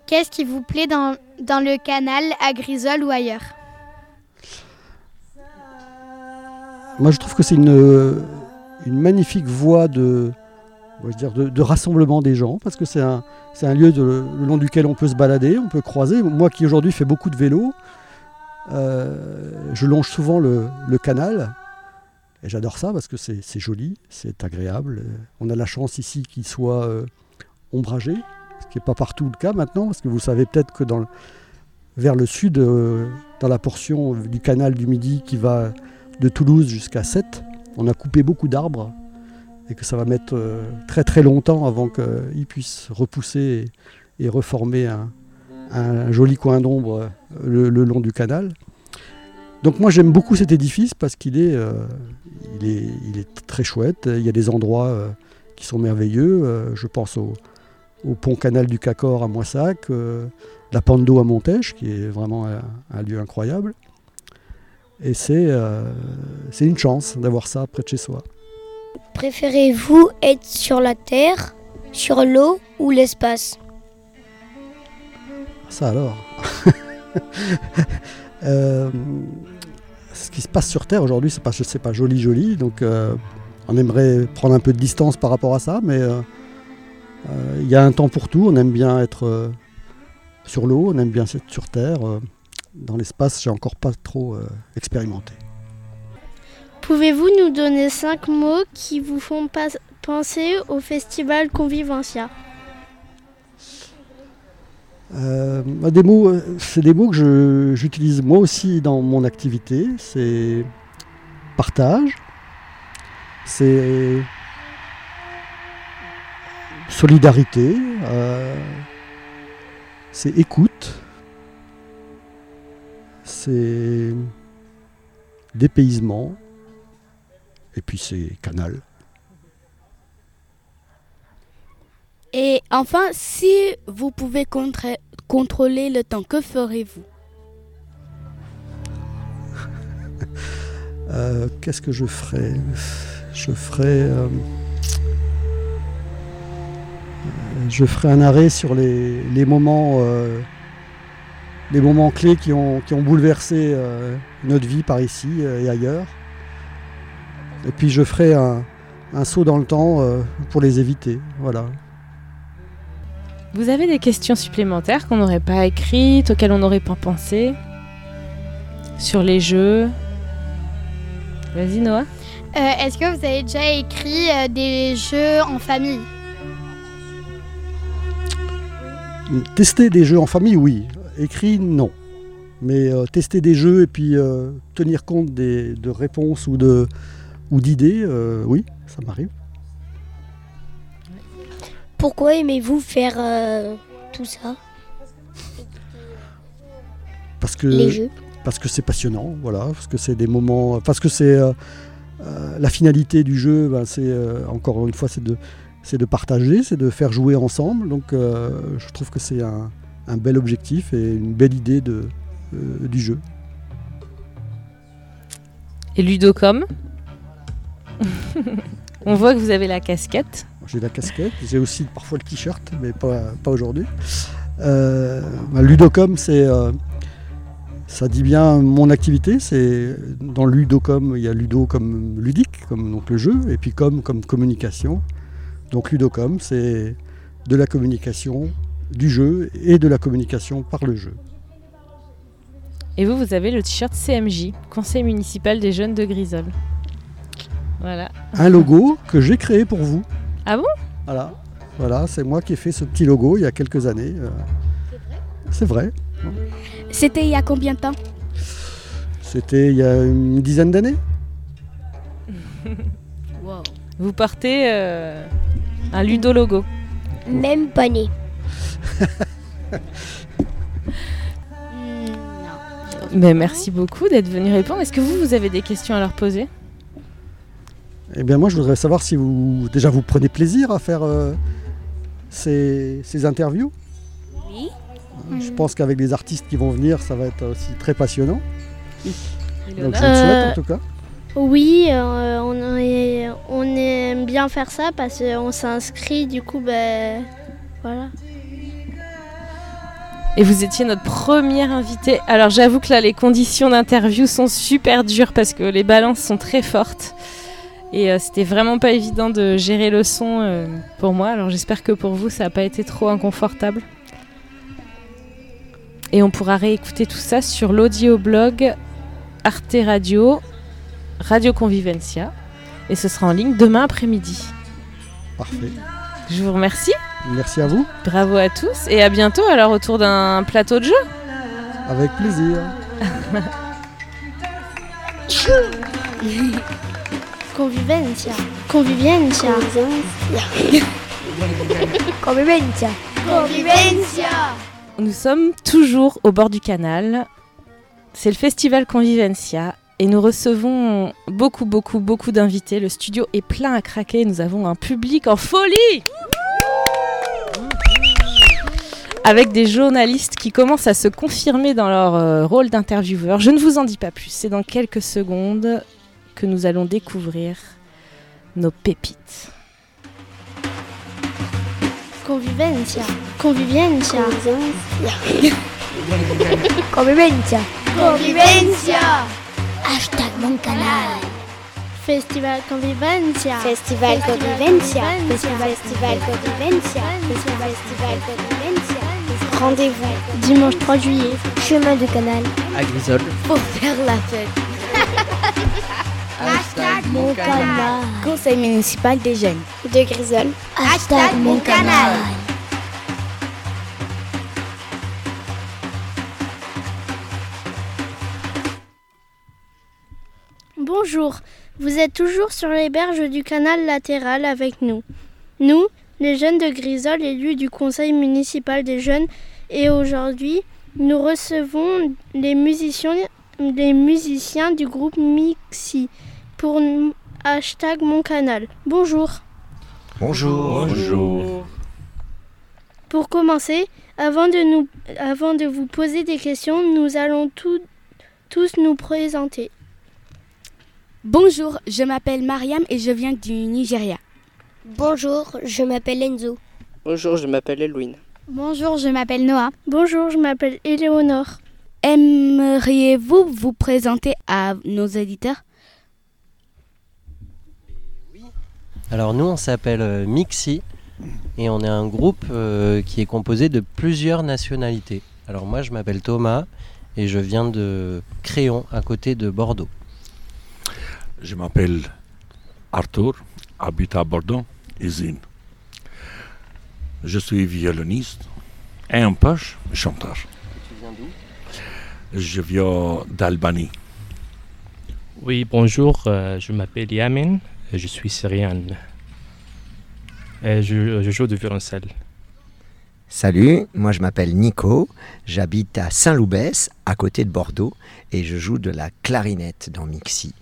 S2: Qu'est-ce qui vous plaît dans, dans le canal à Grisol ou ailleurs?
S6: Moi, je trouve que c'est une, magnifique voie de, dire, de, rassemblement des gens, parce que c'est un, un, lieu le long duquel on peut se balader, on peut croiser. Moi qui aujourd'hui fais beaucoup de vélo, euh, je longe souvent le, canal, et j'adore ça parce que c'est joli, c'est agréable. On a la chance ici qu'il soit euh, ombragé, ce qui n'est pas partout le cas maintenant, parce que vous savez peut-être que dans vers le sud, euh, dans la portion du canal du Midi qui va de Toulouse jusqu'à 7, on a coupé beaucoup d'arbres et que ça va mettre euh, très très longtemps avant qu'ils puissent repousser et, reformer un, joli coin d'ombre euh, le, long du canal. Donc moi j'aime beaucoup cet édifice parce qu'il est, euh, très chouette. Il y a des endroits qui sont merveilleux. je pense au, pont canal du Cacor à Moissac, la Pente à Montèche qui est vraiment un lieu incroyable. Et c'est euh, une chance d'avoir ça près de chez soi.
S3: Préférez-vous être sur la Terre, sur l'eau ou l'espace?
S6: Ça alors (laughs) euh, Ce qui se passe sur Terre aujourd'hui, c'est pas, pas, joli joli, donc euh, on aimerait prendre un peu de distance par rapport à ça, mais euh, il y a un temps pour tout. On aime bien être sur l'eau, on aime bien être sur Terre. Dans l'espace, j'ai encore pas trop expérimenté.
S7: Pouvez-vous nous donner cinq mots qui vous font penser au festival Convivencia?
S6: Euh, des mots, c'est des mots que j'utilise moi aussi dans mon activité. C'est partage, c'est solidarité, euh, c'est écoute, c'est dépaysement, et puis c'est canal.
S5: Et enfin, si vous pouvez contrôler le temps, que ferez-vous?
S6: Euh, Qu'est-ce que je ferai Je ferai. Euh, je ferai un arrêt sur les, moments. Euh, les moments clés qui ont, qui ont bouleversé notre vie par ici et ailleurs. Et puis je ferai un, un saut dans le temps pour les éviter. Voilà.
S1: Vous avez des questions supplémentaires qu'on n'aurait pas écrites, auxquelles on n'aurait pas pensé? Sur les jeux? Vas-y Noah.
S2: Euh, est-ce que vous avez déjà écrit euh, des jeux en famille?
S6: Tester des jeux en famille, oui. Écrit, non. Mais euh, tester des jeux et puis tenir compte des, de réponses ou d'idées, ou oui, ça m'arrive.
S3: Pourquoi aimez-vous faire euh, tout ça?
S6: Parce que parce que c'est passionnant, voilà, parce que c'est des moments, parce que c'est euh, euh, la finalité du jeu, ben, c'est encore une fois c'est de c'est de partager, c'est de faire jouer ensemble. Donc je trouve que c'est un, un, bel objectif et une belle idée de, du jeu.
S1: Et Ludocom (laughs) On voit que vous avez la casquette.
S6: J'ai la casquette, j'ai aussi parfois le t-shirt, mais pas, pas aujourd'hui. Euh, bah, Ludocom, c'est, euh, ça dit bien mon activité. C'est dans Ludocom, il y a Ludo comme ludique, comme donc le jeu, et puis comme comme communication. Donc Ludocom, c'est de la communication, du jeu et de la communication par le jeu.
S1: Et vous, vous avez le t-shirt CMJ, Conseil municipal des jeunes de Grisol. Voilà.
S6: Un logo que j'ai créé pour vous.
S1: Ah bon?
S6: Voilà, voilà c'est moi qui ai fait ce petit logo il y a quelques années. Euh. C'est vrai?
S5: C'était il y a combien de temps?
S6: C'était il y a une dizaine d'années.
S1: Vous portez euh, un Ludo logo.
S3: Même pas né.
S1: Mais (laughs) merci beaucoup d'être venu répondre. Est-ce que vous, vous avez des questions à leur poser?
S6: Eh bien, moi, je voudrais savoir si vous, déjà, vous prenez plaisir à faire euh, ces, interviews?
S5: Oui.
S6: Je pense qu'avec les artistes qui vont venir, ça va être aussi très passionnant. (laughs) Donc, je vous souhaite en tout cas.
S7: Oui, euh, on, aime bien faire ça parce qu'on s'inscrit, du coup, ben voilà.
S1: Et vous étiez notre première invitée. Alors j'avoue que là, les conditions d'interview sont super dures parce que les balances sont très fortes. Et euh, c'était vraiment pas évident de gérer le son euh, pour moi. Alors j'espère que pour vous, ça n'a pas été trop inconfortable. Et on pourra réécouter tout ça sur l'audioblog Arte Radio, Radio Convivencia. Et ce sera en ligne demain après-midi.
S6: Parfait.
S1: Je vous remercie.
S6: Merci à vous.
S1: Bravo à tous et à bientôt alors autour d'un plateau de jeu.
S6: Avec plaisir. (laughs)
S7: Convivencia. Convivencia.
S3: Convivencia.
S7: Convivencia.
S1: Nous sommes toujours au bord du canal. C'est le festival Convivencia et nous recevons beaucoup, beaucoup, beaucoup d'invités. Le studio est plein à craquer. Nous avons un public en folie avec des journalistes qui commencent à se confirmer dans leur euh, rôle d'intervieweur. Je ne vous en dis pas plus, c'est dans quelques secondes que nous allons découvrir nos pépites.
S7: Convivencia. Convivencia.
S3: Convivencia.
S7: Convivencia.
S3: Hashtag mon canal.
S7: Festival Convivencia.
S3: Festival Convivencia.
S7: Festival
S3: Convivencia. Festival Convivencia.
S7: Rendez-vous dimanche 3 juillet.
S3: Chemin du canal.
S4: À Grisol.
S5: Pour faire la fête. (laughs)
S3: Hashtag mon canal.
S5: Conseil municipal des jeunes.
S3: De Grisol. Hashtag mon canal.
S7: Bonjour, vous êtes toujours sur les berges du canal latéral avec nous. Nous, les jeunes de Grisol, élus du conseil municipal des jeunes, et aujourd'hui, nous recevons les musiciens, les musiciens du groupe Mixi pour hashtag mon canal. Bonjour.
S8: Bonjour.
S9: Bonjour.
S7: Pour commencer, avant de, nous, avant de vous poser des questions, nous allons tout- tous nous présenter.
S5: Bonjour, je m'appelle Mariam et je viens du Nigeria.
S3: Bonjour, je m'appelle Enzo.
S4: Bonjour, je m'appelle Elouine.
S2: Bonjour, je m'appelle Noah.
S7: Bonjour, je m'appelle Éléonore.
S5: Aimeriez-vous vous présenter à nos éditeurs?
S8: Alors nous, on s'appelle euh, Mixi et on est un groupe euh, qui est composé de plusieurs nationalités. Alors moi, je m'appelle Thomas et je viens de Créon, à côté de Bordeaux.
S9: Je m'appelle Arthur, habite à Bordeaux, usine. Je suis violoniste et un peu chanteur.
S8: Tu viens d'où?
S9: Je viens d'Albanie.
S10: Oui, bonjour, euh, je m'appelle Yamin, et je suis syrienne. Et je, je joue du violoncelle.
S11: Salut, moi je m'appelle Nico, j'habite à Saint-Loubès, à côté de Bordeaux, et je joue de la clarinette dans Mixi.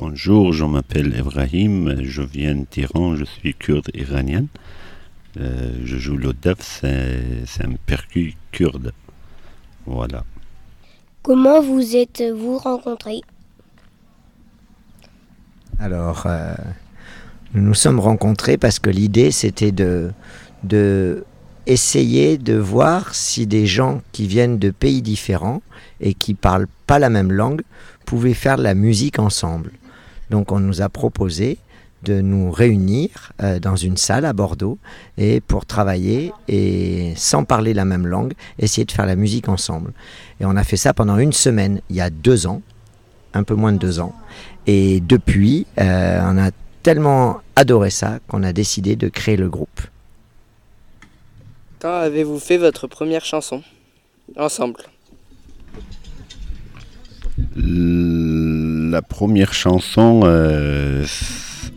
S12: Bonjour, je m'appelle Ibrahim, je viens d'Iran, je suis kurde iranien. Euh, je joue le c'est c'est un percu kurde. Voilà.
S3: Comment vous êtes-vous rencontrés?
S11: Alors, euh, nous nous sommes rencontrés parce que l'idée c'était de, de essayer de voir si des gens qui viennent de pays différents et qui parlent pas la même langue pouvaient faire de la musique ensemble. Donc on nous a proposé de nous réunir euh, dans une salle à Bordeaux et pour travailler et sans parler la même langue, essayer de faire la musique ensemble. Et on a fait ça pendant une semaine, il y a deux ans, un peu moins de deux ans. Et depuis, euh, on a tellement adoré ça qu'on a décidé de créer le groupe.
S4: Quand avez-vous fait votre première chanson? Ensemble.
S12: La première chanson euh,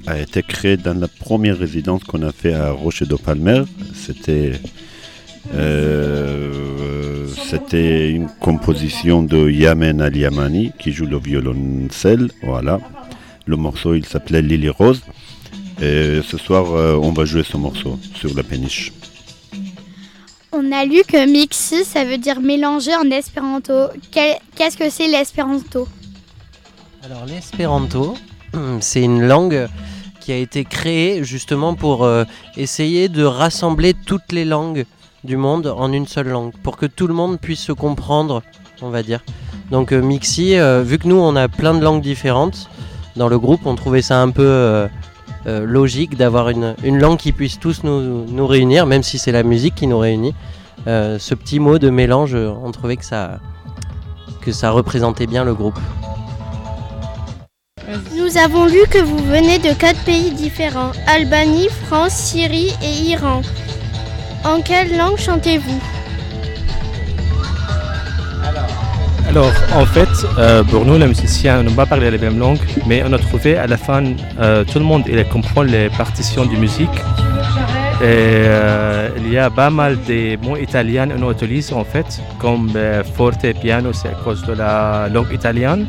S12: a été créée dans la première résidence qu'on a fait à Rocher de Palmer. C'était euh, c'était une composition de Yamen Al Yamani qui joue le violoncelle. Voilà. Le morceau il s'appelait Lily Rose. Et ce soir euh, on va jouer ce morceau sur la péniche.
S2: On a lu que mixi, ça veut dire mélanger en espéranto. Qu'est-ce que c'est l'espéranto?
S8: Alors l'espéranto, (clears throat) c'est une langue qui a été créée justement pour euh, essayer de rassembler toutes les langues du monde en une seule langue, pour que tout le monde puisse se comprendre, on va dire. Donc euh, Mixi, euh, vu que nous on a plein de langues différentes dans le groupe, on trouvait ça un peu logique d'avoir une, langue qui puisse tous nous, réunir, même si c'est la musique qui nous réunit. Ce petit mot de mélange, on trouvait que ça représentait bien le groupe.
S7: Nous avons lu que vous venez de quatre pays différents Albanie, France, Syrie et Iran. En quelle langue chantez-vous?
S10: Alors, en fait, euh, pour nous, les musiciens, on n'a pas parlé la même langue, mais on a trouvé à la fin, euh, tout le monde il comprend les partitions de musique. Et euh, il y a pas mal de mots italiens qu'on utilise en fait, comme euh, forte et piano, c'est à cause de la langue italienne.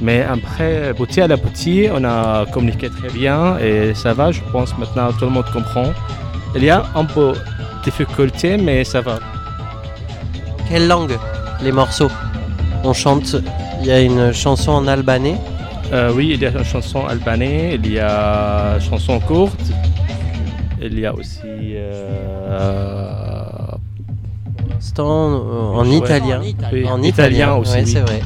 S10: Mais après, petit à la petit, on a communiqué très bien et ça va, je pense maintenant tout le monde comprend. Il y a un peu de difficulté, mais ça va.
S8: Quelle langue les morceaux? On chante, il y a une chanson en albanais?
S10: Euh, oui, il y a une chanson albanais, il y a une chanson courte, il y a aussi. Euh,
S8: C'est en, en
S10: Ouais.
S8: italien.
S10: Oui,
S8: En
S10: italien aussi,
S8: ouais,
S10: oui.
S8: c'est vrai.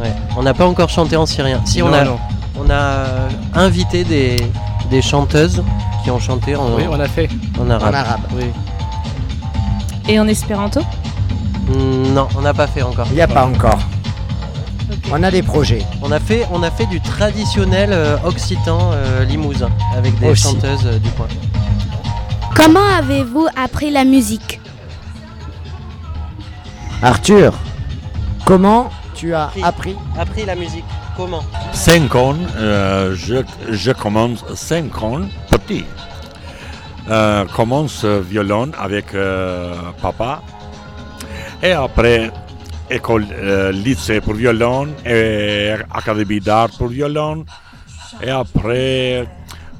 S8: Ouais. On n'a pas encore chanté en syrien. Si on a,
S10: non.
S8: on a invité des, des chanteuses qui ont chanté en,
S10: Oui, on a fait.
S8: en arabe.
S11: En arabe.
S10: Oui.
S1: Et en espéranto
S8: Mm, Non, on n'a pas fait encore.
S11: Il n'y a pas encore. On a des projets.
S8: On a fait, on a fait du traditionnel euh, occitan euh, limousin avec des
S11: Aussi.
S8: chanteuses euh, du coin.
S5: Comment avez-vous appris la musique?
S11: Arthur, comment tu as appris
S8: Appris la musique. Comment
S9: 5 ans, euh, je, je commence 5 ans petit. Euh, commence euh, violon avec euh, papa. Et après, école, euh, lycée pour violon et académie d'art pour violon. Et après,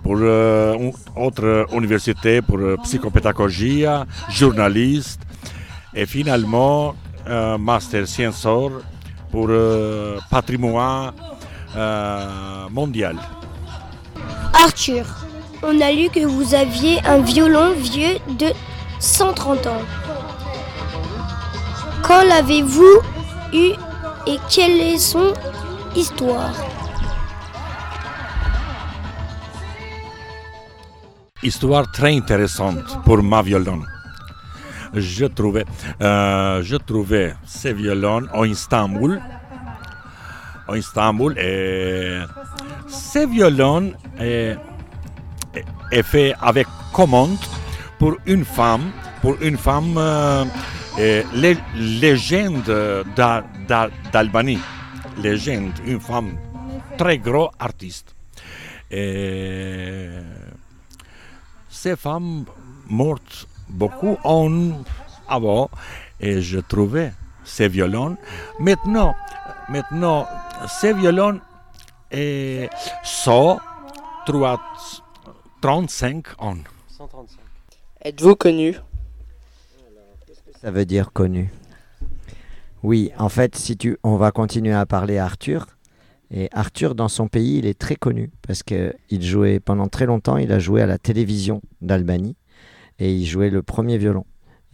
S9: pour euh, une autre université pour euh, psychopédagogie, journaliste. Et finalement, euh, master sciences pour euh, patrimoine euh, mondial.
S3: Arthur, on a lu que vous aviez un violon vieux de 130 ans. Quand l'avez-vous eu et quelle est son histoire?
S9: Histoire très intéressante pour ma violon. Je trouvais, euh, je trouvais ces violons en Istanbul. En Istanbul et ces violons est, fait avec commande pour une femme, pour une femme euh, lé- légende d'A- d'A- d'Albanie, légende, une femme très gros artiste. Ces femmes mortes beaucoup en avant et je trouvais ces violons. Maintenant, maintenant ces violons et sont 3 35 ans.
S8: 135.
S4: Êtes-vous connu?
S11: Ça veut dire connu. Oui, en fait, si tu, on va continuer à parler à Arthur. Et Arthur, dans son pays, il est très connu parce que il jouait pendant très longtemps. Il a joué à la télévision d'Albanie et il jouait le premier violon.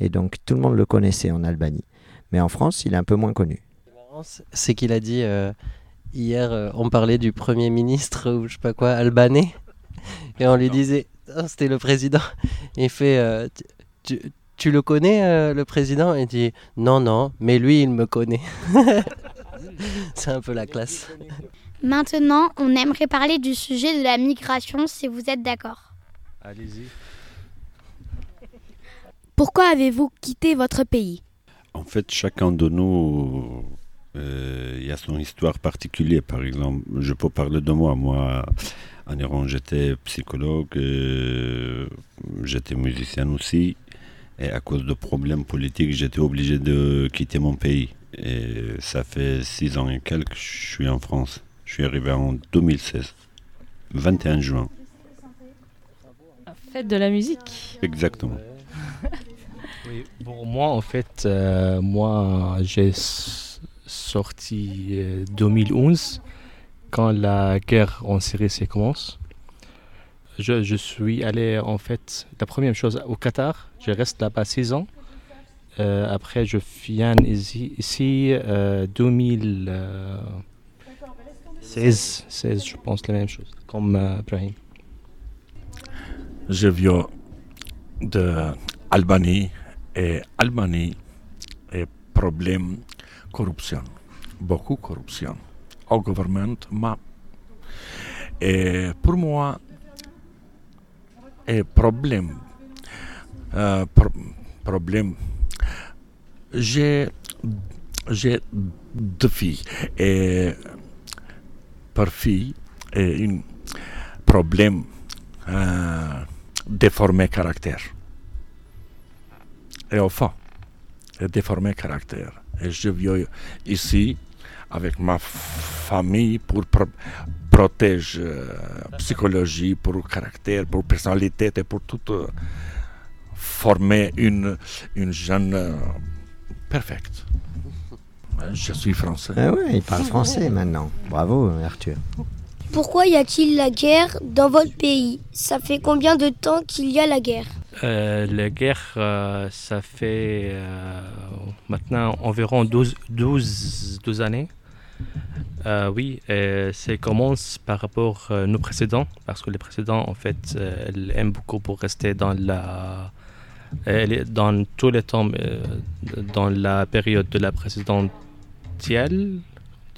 S11: Et donc tout le monde le connaissait en Albanie. Mais en France, il est un peu moins connu.
S8: C'est qu'il a dit euh, hier, euh, on parlait du premier ministre ou je sais pas quoi, albanais, et on lui disait, Oh, c'était le président. Il fait, euh, tu, tu- tu le connais euh, le président? Il dit, non non, mais lui il me connaît. (laughs) C'est un peu la classe.
S2: Maintenant, on aimerait parler du sujet de la migration si vous êtes d'accord.
S10: Allez-y.
S5: Pourquoi avez-vous quitté votre pays?
S12: En fait, chacun de nous, euh, il y a son histoire particulière. Par exemple, je peux parler de moi. Moi, en Iran, j'étais psychologue, euh, j'étais musicien aussi. Et à cause de problèmes politiques, j'étais obligé de quitter mon pays. Et ça fait six ans et quelques que je suis en France. Je suis arrivé en 2016, 21 juin.
S1: Fête de la musique.
S12: Exactement. (laughs)
S10: Oui, pour moi, en fait, euh, moi, j'ai sorti euh, 2011 quand la guerre en Syrie s'est commencé. Je, je suis allé, en fait, la première chose au Qatar. Je reste là-bas six ans. Euh, après, je viens ici, ici euh, 2016, 16, je pense, la même chose, comme euh, Brahim.
S9: Je viens de Albanie et Albanie est problème corruption, beaucoup corruption au gouvernement. Et pour moi, est problème, euh, pro- problème. J'ai j'ai deux filles et par fille et un problème euh, déformé caractère. Et enfin, déformé caractère. Et je viens ici avec ma famille pour pro- protéger euh, psychologie, pour caractère, pour personnalité et pour tout euh, former une, une jeune euh, perfecte. Je suis français.
S11: Ah ouais, il parle français maintenant. Bravo, Arthur.
S3: Pourquoi y a-t-il la guerre dans votre pays? Ça fait combien de temps qu'il y a la guerre?
S10: Euh, la guerre, euh, ça fait euh, maintenant environ 12, 12, 12 années. Oui, ça commence par rapport à nos précédents, parce que les précédents, en fait, elles aiment beaucoup pour rester dans la... elle est dans tous les temps, dans la période de la présidentielle,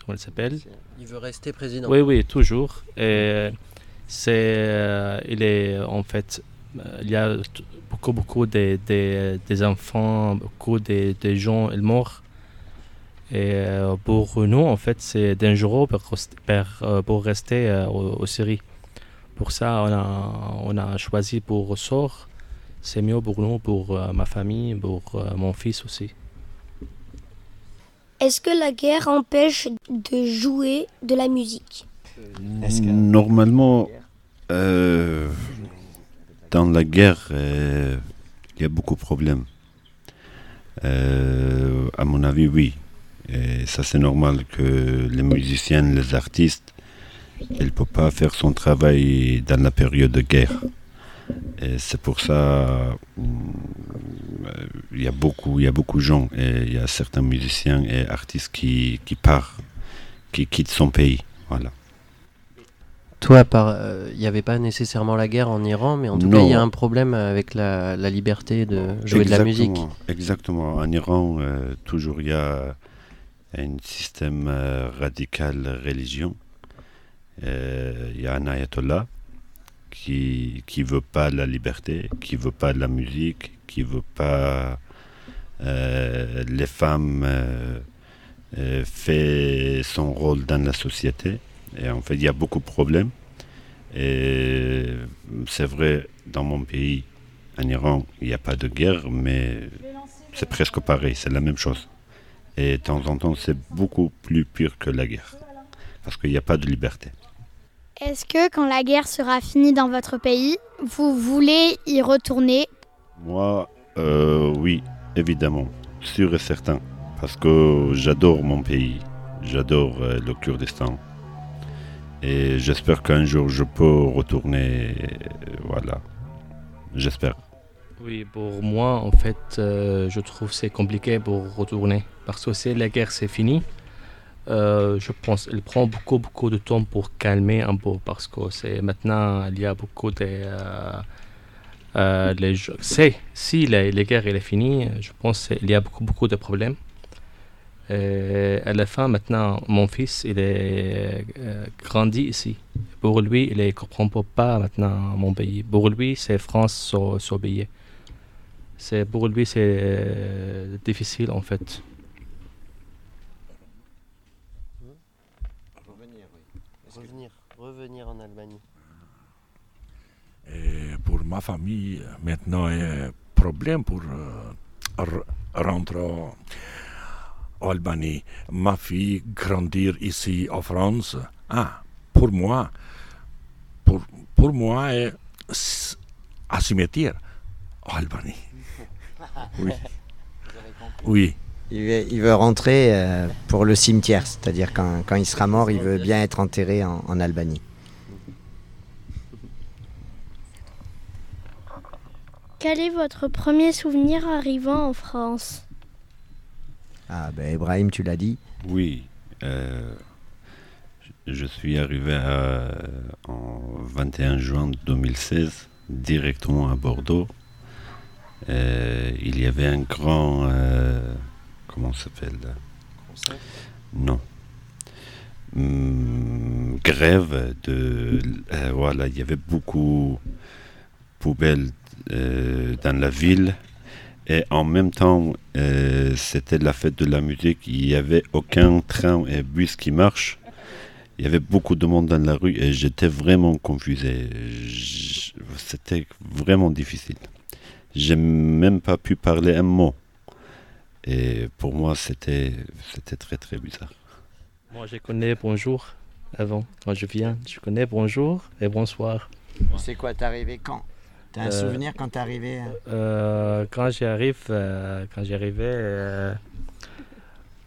S10: comment elle s'appelle?
S8: Il veut rester président.
S10: Oui, oui, toujours. Et c'est, euh, il est en fait, il y a beaucoup, beaucoup des, des, des enfants, beaucoup des, des gens ils morts. Et euh, pour nous, en fait, c'est dangereux pour, pour, euh, pour rester euh, au, au Syrie. Pour ça, on a, on a choisi pour sort. C'est mieux pour nous, pour euh, ma famille, pour euh, mon fils aussi.
S3: Est-ce que la guerre empêche de jouer de la musique?
S12: Normalement, euh, dans la guerre, euh, il y a beaucoup de problèmes. Euh, à mon avis, oui. Et ça, c'est normal que les musiciens, les artistes, ils ne peuvent pas faire son travail dans la période de guerre. C'est pour ça euh, il y a beaucoup, il y a beaucoup de gens et il y a certains musiciens et artistes qui, qui partent, qui quittent son pays. Voilà.
S8: Toi, euh, il n'y avait pas nécessairement la guerre en Iran, mais en tout cas, il y a un problème avec la, la liberté de jouer de la musique.
S12: Exactement. En Iran, euh, toujours il y a un système euh, radical religion. Euh, Il y a un ayatollah qui qui veut pas la liberté, qui veut pas la musique, qui veut pas euh, les femmes euh, euh, fait son rôle dans la société. Et en fait, il y a beaucoup de problèmes. Et c'est vrai, dans mon pays, en Iran, il n'y a pas de guerre, mais c'est presque pareil, c'est la même chose. Et de temps en temps, c'est beaucoup plus pire que la guerre, parce qu'il n'y a pas de liberté.
S2: Est-ce que quand la guerre sera finie dans votre pays, vous voulez y retourner?
S12: Moi, euh, oui, évidemment, sûr et certain, parce que j'adore mon pays, j'adore euh, le Kurdistan. Et j'espère qu'un jour je peux retourner, euh, voilà, j'espère.
S10: Oui, pour moi, en fait, euh, je trouve c'est compliqué pour retourner. Parce que si la guerre c'est fini, euh, je pense qu'elle prend beaucoup, beaucoup de temps pour calmer un peu. Parce que c'est maintenant, il y a beaucoup de. euh, les c'est- si la, guerre est finie, je pense qu'il y a beaucoup, beaucoup de problèmes. Et à la fin, maintenant, mon fils, il est euh, grandi ici. Pour lui, il ne comprend pas maintenant mon pays. Pour lui, c'est France son, son pays. C'est pour lui, c'est euh, difficile en fait.
S8: Revenir, revenir en Albanie.
S9: Et pour ma famille, maintenant, il y a un problème pour euh, r- rentrer en Albanie. Ma fille grandir ici en France. Ah, pour moi, pour, pour moi, est s- à cimetière en Albanie. Oui. Oui.
S11: Il veut, il veut rentrer euh, pour le cimetière, c'est-à-dire quand, quand il sera mort, il veut bien être enterré en, en Albanie.
S7: Quel est votre premier souvenir arrivant en France?
S11: Ah ben Ibrahim, tu l'as dit.
S12: Oui, euh, je suis arrivé à- en 21 juin 2016 directement à Bordeaux. Euh, il y avait un grand, euh, comment ça s'appelle Non. Hum, grève de, euh, voilà, il y avait beaucoup de poubelles euh, dans la ville. Et en même temps, euh, c'était la fête de la musique. Il n'y avait aucun train et bus qui marche. Il y avait beaucoup de monde dans la rue et j'étais vraiment confusé. C'était vraiment difficile. J'ai même pas pu parler un mot. Et pour moi, c'était c'était très très bizarre.
S10: Moi, je connais bonjour avant. Quand je viens, je connais bonjour et bonsoir.
S11: C'est quoi, t'es arrivé quand? T'as un
S10: Euh,
S11: souvenir quand t'es arrivé hein?
S10: Euh, quand j'arrive, euh, quand j'arrivais, euh,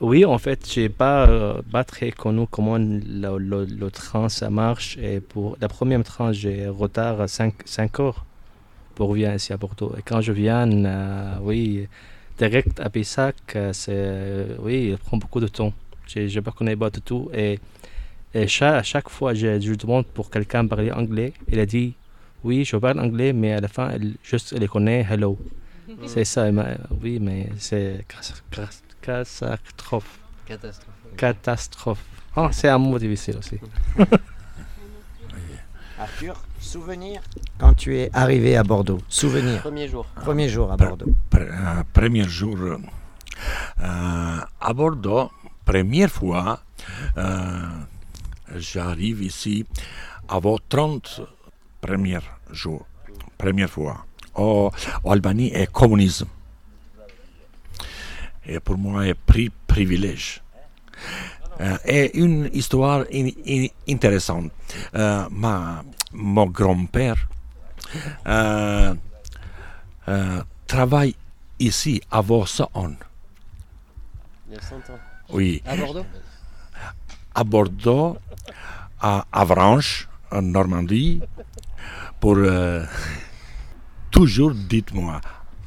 S10: Oui, en fait, j'ai pas, euh, pas très connu comment le, le- le train ça marche. Et pour la première train, j'ai retard à 5, heures pour venir ici à Bordeaux. Et quand je viens, euh, oui, direct à Pessac, c'est, oui, il prend beaucoup de temps. Je ne pas connais pas du tout. Et, et cha- à chaque fois, je, je demande pour quelqu'un parler anglais. Il a dit, oui, je parle anglais, mais à la fin, elle, juste, elle connaît hello. C'est ça, mais- oui, mais c'est catastrophe.
S8: Catastrophe.
S10: Catastrophe. Ah, c'est un mot difficile aussi. (laughs)
S11: Arthur, souvenir? Quand tu es arrivé à Bordeaux, souvenir?
S8: Premier jour.
S11: Premier jour à Bordeaux.
S9: Pr- euh, premier jour euh, à Bordeaux, première fois, euh, j'arrive ici avant 30 premiers jours, première fois. En Albanie et communisme. Et pour moi, pri privilège. Euh, et une histoire in- in- intéressante. Euh, ma, mon grand-père euh, euh, travaille ici à Vosson.
S8: Il y a 100 ans.
S9: Oui.
S8: À Bordeaux?
S9: À Bordeaux, à Avranches, en Normandie, pour euh, (laughs) toujours, dites-moi,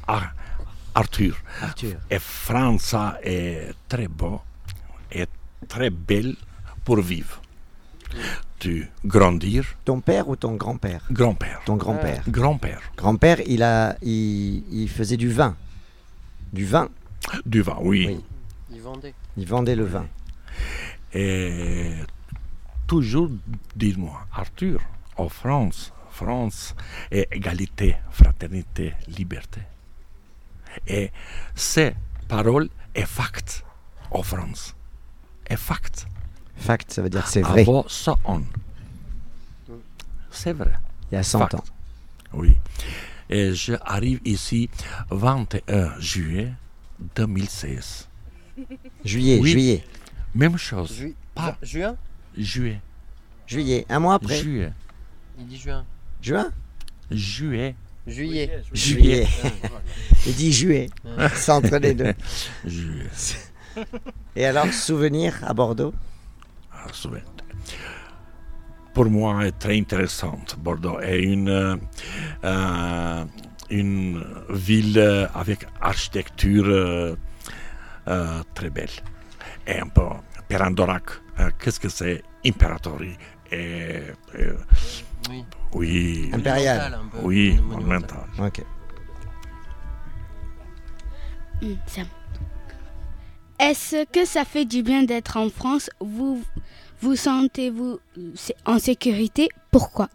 S9: Ar- Arthur.
S11: Arthur.
S9: Et France est très beau et très belle pour vivre. Tu grandir.
S11: Ton père ou ton grand-père?
S9: Grand-père.
S11: Ton grand-père.
S9: Grand-père.
S11: Grand-père, il, a, il, il faisait du vin. Du vin?
S9: Du vin, oui.
S8: Il vendait.
S11: Il vendait le vin.
S9: Et toujours, dis-moi, Arthur, en France, France est égalité, fraternité, liberté. Et ces paroles est fact en France. Est fact.
S11: Fact, ça veut dire que c'est vrai.
S9: Avant ça, on. C'est vrai.
S11: Il y a 100
S9: Fact.
S11: ans.
S9: Oui. Et j'arrive ici 21 juillet 2016.
S11: Juillet,
S9: Oui.
S11: juillet.
S9: Même chose.
S8: Ju-
S9: Pas
S8: Juin?
S9: juillet.
S11: Juillet, un mois après.
S9: Juillet.
S8: Il dit juin.
S11: Juin?
S9: Juillet.
S8: Juillet.
S11: Juillet. il dit juillet. C'est entre les deux.
S9: Juillet.
S11: Et alors, souvenir à Bordeaux?
S9: Ah, souvenir. Pour moi, est très intéressante. Bordeaux est une, euh, une ville avec architecture euh, euh, très belle. Et un peu Perandorac. euh, Qu'est-ce que c'est? Imperatori. Et, euh,
S8: Oui.
S9: oui.
S11: Impérial.
S9: Oui,
S8: Monumental.
S11: Ok.
S5: Hmm, Sam. Est-ce que ça fait du bien d'être en France? Vous vous sentez-vous en sécurité? Pourquoi?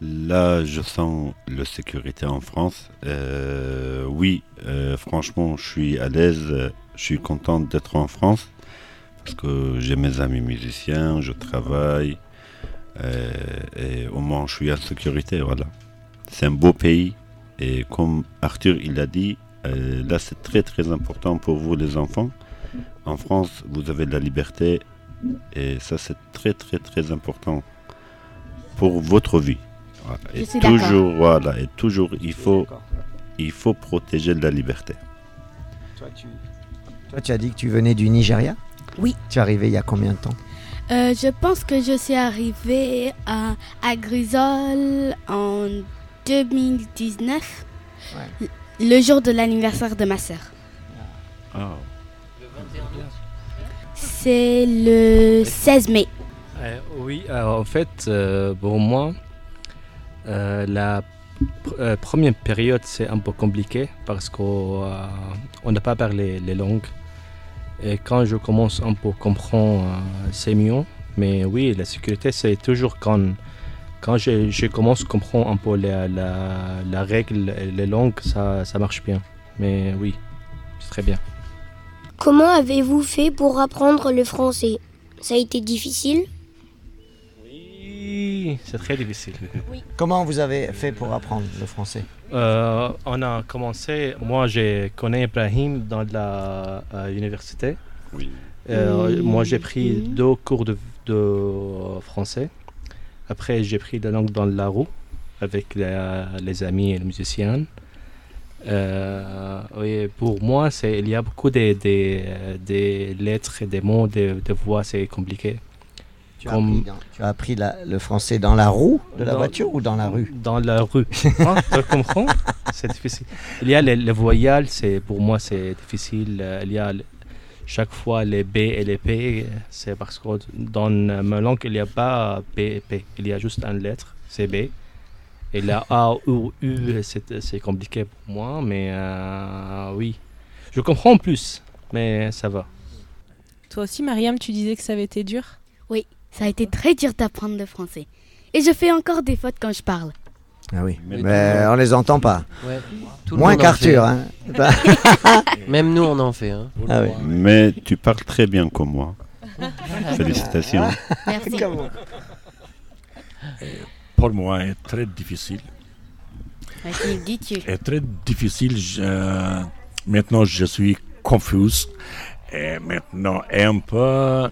S12: Là, je sens la sécurité en France. Euh, oui, euh, franchement, je suis à l'aise. euh, Je suis content d'être en France parce que j'ai mes amis musiciens, je travaille euh, et au moins je suis en sécurité. Voilà. C'est un beau pays et comme Arthur il a dit, euh, là c'est très très important pour vous les enfants. En France, vous avez la liberté et ça c'est très très très important pour votre vie. Voilà.
S5: Je
S12: Et toujours, voilà, et toujours, il faut, il faut protéger la liberté.
S11: Toi tu... as dit que tu venais du Nigeria?
S5: Oui.
S11: Tu es arrivé il y a combien de temps?
S5: Euh, Je pense que je suis arrivée à, à Grisol en 2019,
S11: Ouais.
S5: le jour de l'anniversaire de ma sœur. C'est le 16 mai.
S10: Euh, oui, en fait, euh, pour moi, euh, la pr- euh, première période, c'est un peu compliqué parce qu'on euh, on n'a pas parlé les langues. Et quand je commence un peu à comprendre, euh, c'est mieux. Mais oui, la sécurité, c'est toujours quand, quand je, je commence à comprendre un peu la, la, la règle, les langues, ça, ça marche bien. Mais oui, c'est très bien.
S3: Comment avez-vous fait pour apprendre le français? Ça a été difficile?
S10: Oui, c'est très difficile. (laughs)
S11: Comment vous avez fait pour apprendre le français?
S10: Euh, on a commencé, moi je connais Ibrahim dans la euh, université.
S12: Oui.
S10: Euh. Moi j'ai pris deux cours de, de français. Après j'ai pris la langue dans la roue avec la- les amis et les musiciens. Euh, oui, pour moi, il y a beaucoup de, de- des lettres et des mots, de, de voix, c'est compliqué.
S11: Tu as appris, dans- tu as appris la- le français dans la roue de la
S10: Dans-
S11: voiture ou dans la rue
S10: Dans la rue. (laughs) Hein, tu comprends C'est difficile. Il y a les, les voyelles, c'est, pour moi, c'est difficile. Euh, Il y a chaque fois les B et les P. C'est parce que dans ma langue, il n'y a pas B et P. Il y a juste une lettre, c'est B. Et la A ou U, c'est, c'est compliqué pour moi, mais euh, oui. Je comprends plus, mais ça va.
S1: Toi aussi, Mariam, tu disais que ça avait été dur?
S5: Ça a été très dur d'apprendre le français. Et je fais encore des fautes quand je parle.
S11: Ah oui,
S8: Mais
S11: mais, on les entend pas.
S8: Ouais, tout le
S11: Moins qu'Arthur. Hein. (laughs)
S8: Même nous, on en fait. hein. (laughs)
S11: Ah oui.
S12: Mais tu parles très bien comme moi. (laughs) Félicitations.
S5: Merci.
S9: Pour moi, c'est très difficile. Est très difficile. Je- maintenant, je suis confus. Et maintenant, un peu,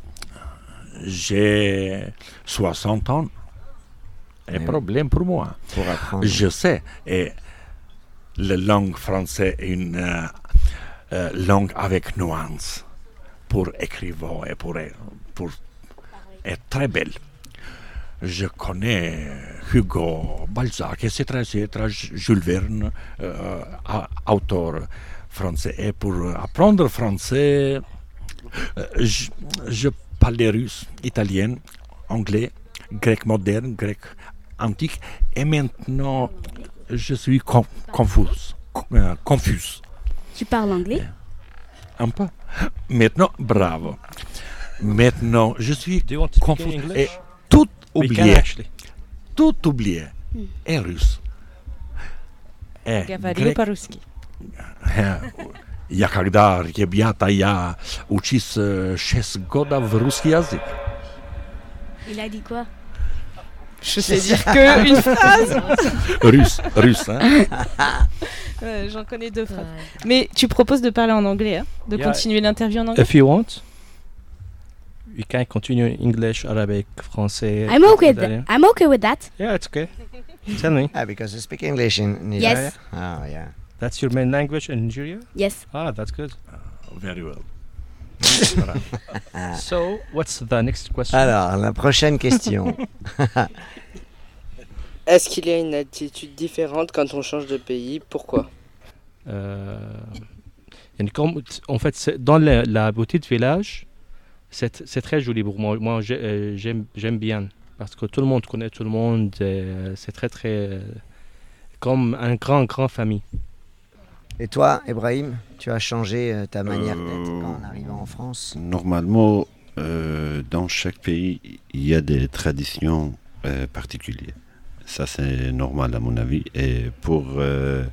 S9: j'ai 60 ans. Un
S11: Eh oui.
S9: problème pour moi.
S11: Pour.
S9: Je sais. Et la langue française est une euh, euh, langue avec nuance pour écrire et pour, pour être très belle. Je connais Hugo, Balzac, etc., etc., Jules Verne, euh, auteur français. Et pour apprendre français, euh, je, je parlait russe, italien, anglais, grec moderne, grec antique. Et maintenant, je suis con, confus. Euh, confus.
S5: Tu parles anglais?
S9: Euh, un peu. Maintenant, bravo. Maintenant, je suis confus. Et tout oublié. Tout oublié.
S5: Mm.
S9: Et russe. Et grec. Jakagdar, Jebiata, ya, ucis e, 6 goda w ruski jazyk.
S5: Il a dit quoi?
S1: Je sais dire que une (laughs) phrase.
S9: russe, russe. Hein (laughs)
S1: J'en connais deux phrases. Mais tu proposes de parler en anglais, hein de
S10: yeah.
S1: continuer l'interview en anglais?
S10: If you want. You can continue in English, Arabic, français.
S5: I'm okay. Italian. I'm okay with that.
S10: Yeah, it's okay. Tell me.
S11: Yeah, because you speak English in Nigeria? Yes. Oh yeah.
S10: That's your main language in Nigeria?
S5: Yes.
S10: Ah, that's good.
S9: Very well. (laughs)
S10: So, what's the next question?
S11: Alors, la prochaine question. (laughs)
S4: Est-ce qu'il y a une attitude différente quand on change de pays? Pourquoi?
S10: Euh, comme- en fait, c'est- dans la, la petite village, c'est très joli pour moi. Moi, euh, j'aime bien parce que tout le monde connaît tout le monde. et C'est très, très. euh, comme un grand, grand famille.
S11: Et toi, Ibrahim, tu as changé euh, ta manière
S12: Euh,
S11: d'être en arrivant en France?
S12: Normalement, euh, dans chaque pays, il y a des traditions euh, particulières. Ça, c'est normal à mon avis. Et pour euh,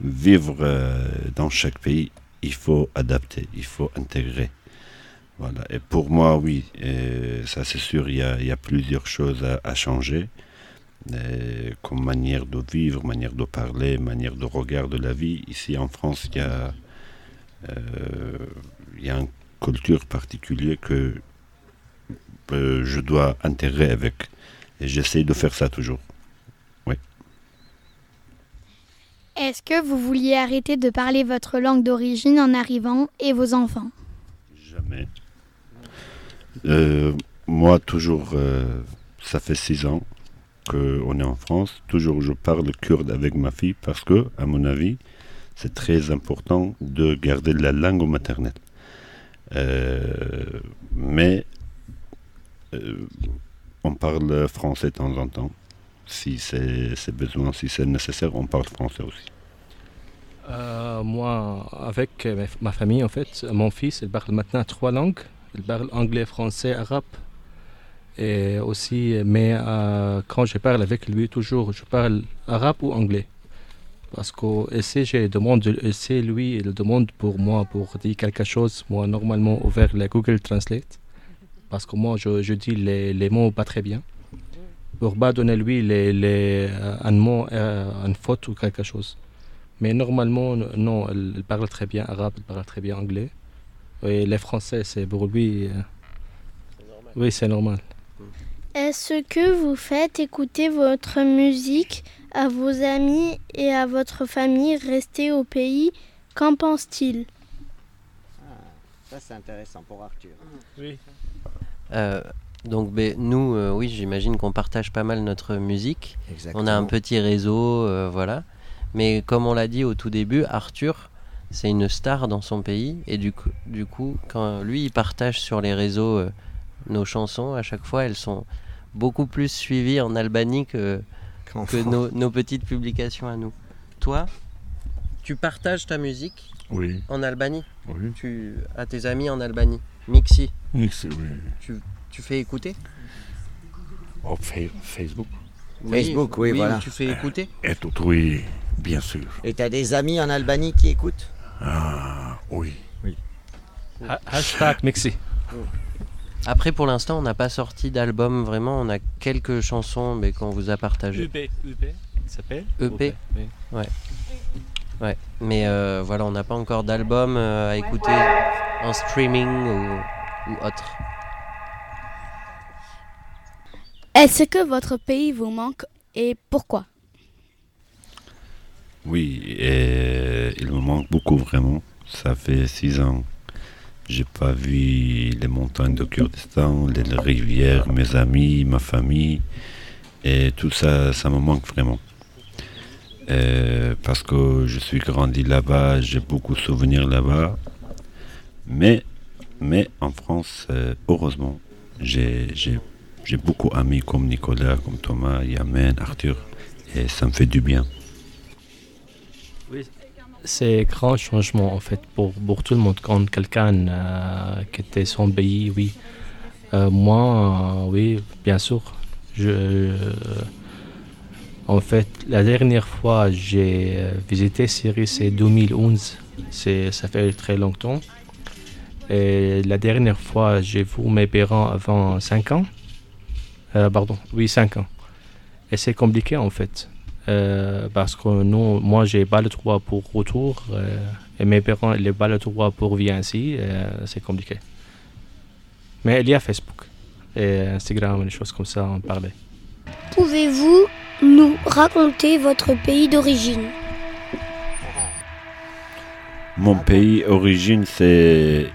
S12: vivre euh, dans chaque pays, il faut adapter, il faut intégrer. Voilà. Et pour moi, oui, euh, ça c'est sûr, il y a, il y a plusieurs choses à, à changer. Euh, comme manière de vivre, manière de parler, manière de regarder la vie. Ici en France, il y a, euh, il y a une culture particulière que euh, je dois intégrer avec. Et j'essaie de faire ça toujours. Oui.
S2: Est-ce que vous vouliez arrêter de parler votre langue d'origine en arrivant et vos enfants?
S12: Jamais. Euh, moi, toujours, ça fait six ans qu'on est en France. Toujours, je parle kurde avec ma fille parce que, à mon avis, c'est très important de garder la langue maternelle. Euh, mais euh, on parle français de temps en temps. Si c'est besoin, si c'est nécessaire, on parle français aussi.
S10: Euh, moi, avec ma famille, en fait, mon fils, il parle maintenant trois langues. Il parle anglais, français, arabe. Et aussi, mais euh, quand je parle avec lui, toujours, je parle arabe ou anglais. Parce que ici, je demande, ici, lui, il demande pour moi, pour dire quelque chose, moi, normalement, ouvert la Google Translate. Parce que moi, je, je dis les, les mots pas très bien. Pour pas donner lui les, les, euh, un mot, euh, une faute ou quelque chose. Mais normalement, non, elle parle très bien arabe, elle parle très bien anglais. Et les français, c'est pour lui. euh, oui, c'est normal.
S7: Est-ce que vous faites écouter votre musique à vos amis et à votre famille restée au pays? Qu'en pense-t-il?
S11: Ça, c'est intéressant pour Arthur.
S10: Oui.
S8: Euh, donc ben, nous, euh, oui, j'imagine qu'on partage pas mal notre musique. On a
S11: Exactement.
S8: un petit réseau, euh, voilà. Mais comme on l'a dit au tout début, Arthur, c'est une star dans son pays. Et du coup, du coup quand lui, il partage sur les réseaux euh, nos chansons, à chaque fois, elles sont beaucoup plus suivies en Albanie que,
S11: Qu'en
S8: que
S11: France.
S8: nos, nos petites publications à nous. Toi, tu partages ta musique
S9: Oui,
S8: en Albanie
S9: oui.
S8: tu as tes amis en Albanie Mixi,
S9: Oui, c'est- oui.
S8: tu, tu fais écouter
S9: Fa- Facebook.
S11: Facebook, oui, voilà.
S8: Tu fais écouter
S9: Et tout, oui, bien sûr.
S11: Et t'as des amis en Albanie qui écoutent?
S9: Ah, oui.
S10: Ha- hashtag Mexi.
S8: Après, pour l'instant, on n'a pas sorti d'album vraiment. On a quelques chansons mais qu'on vous a partagées.
S10: UB, ça s'appelle
S8: EP.
S10: oui.
S8: Ouais. Mais euh, voilà, on n'a pas encore d'album euh, à écouter en streaming ou, ou autre.
S5: Est-ce que votre pays vous manque et pourquoi?
S12: Oui, et il me manque beaucoup vraiment. Ça fait six ans. J'ai pas vu les montagnes de Kurdistan, les rivières, mes amis, ma famille. Et tout ça, ça me manque vraiment. Euh, parce que je suis grandi là-bas, j'ai beaucoup de souvenirs là-bas. Mais, mais en France, euh, heureusement, j'ai beaucoup d'amis comme Nicolas, comme Thomas, Yamen, Arthur. Et ça me fait du bien.
S10: C'est grand changement en fait pour, tout le monde. Quand quelqu'un euh, quittait son pays, oui. Euh, moi, euh, oui, bien sûr. En fait, la dernière fois j'ai visité Syrie, c'est 2011. C'est, ça fait très longtemps. Et la dernière fois, j'ai vu mes parents avant 5 ans. Pardon, oui, 5 ans. Et c'est compliqué en fait. Euh, parce que nous, moi, j'ai pas le droit pour retour euh, et mes parents n'ont pas le droit pour venir ici. euh, c'est compliqué. Mais il y a Facebook et Instagram et des choses comme ça, on parlait.
S3: Pouvez-vous nous raconter votre pays d'origine?
S12: Mon pays origine, c'est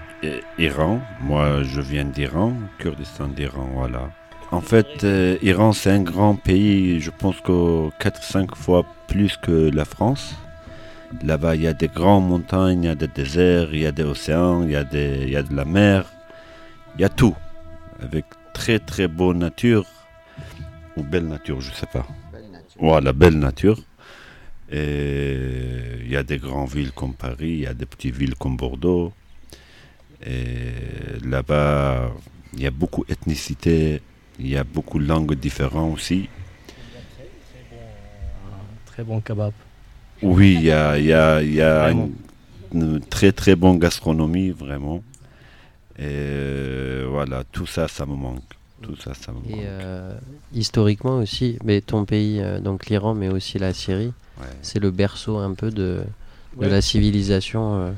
S12: Iran. Moi, je viens d'Iran, Kurdistan d'Iran, voilà. En fait, euh, Iran, c'est un grand pays, je pense que 4-5 fois plus que la France. Là-bas, il y a des grandes montagnes, il y a des déserts, il y a des océans, il y a, des, il y a de la mer, il y a tout. Avec très très beau nature, ou belle nature, je sais pas. Voilà, belle nature. Et il y a des grandes villes comme Paris, il y a des petites villes comme Bordeaux. Et là-bas, il y a beaucoup d'ethnicité, il y a beaucoup de langues différentes aussi.
S10: Très bon kebab.
S12: Oui, il y a, il y a- y a une, une très très bonne gastronomie, vraiment. Et euh, voilà, tout ça, ça me manque. Tout ça, ça me manque.
S8: Et euh, historiquement aussi, mais ton pays, euh, donc l'Iran, mais aussi la Syrie,
S12: Ouais.
S8: c'est le berceau un peu de, de
S10: Ouais.
S8: la civilisation. euh.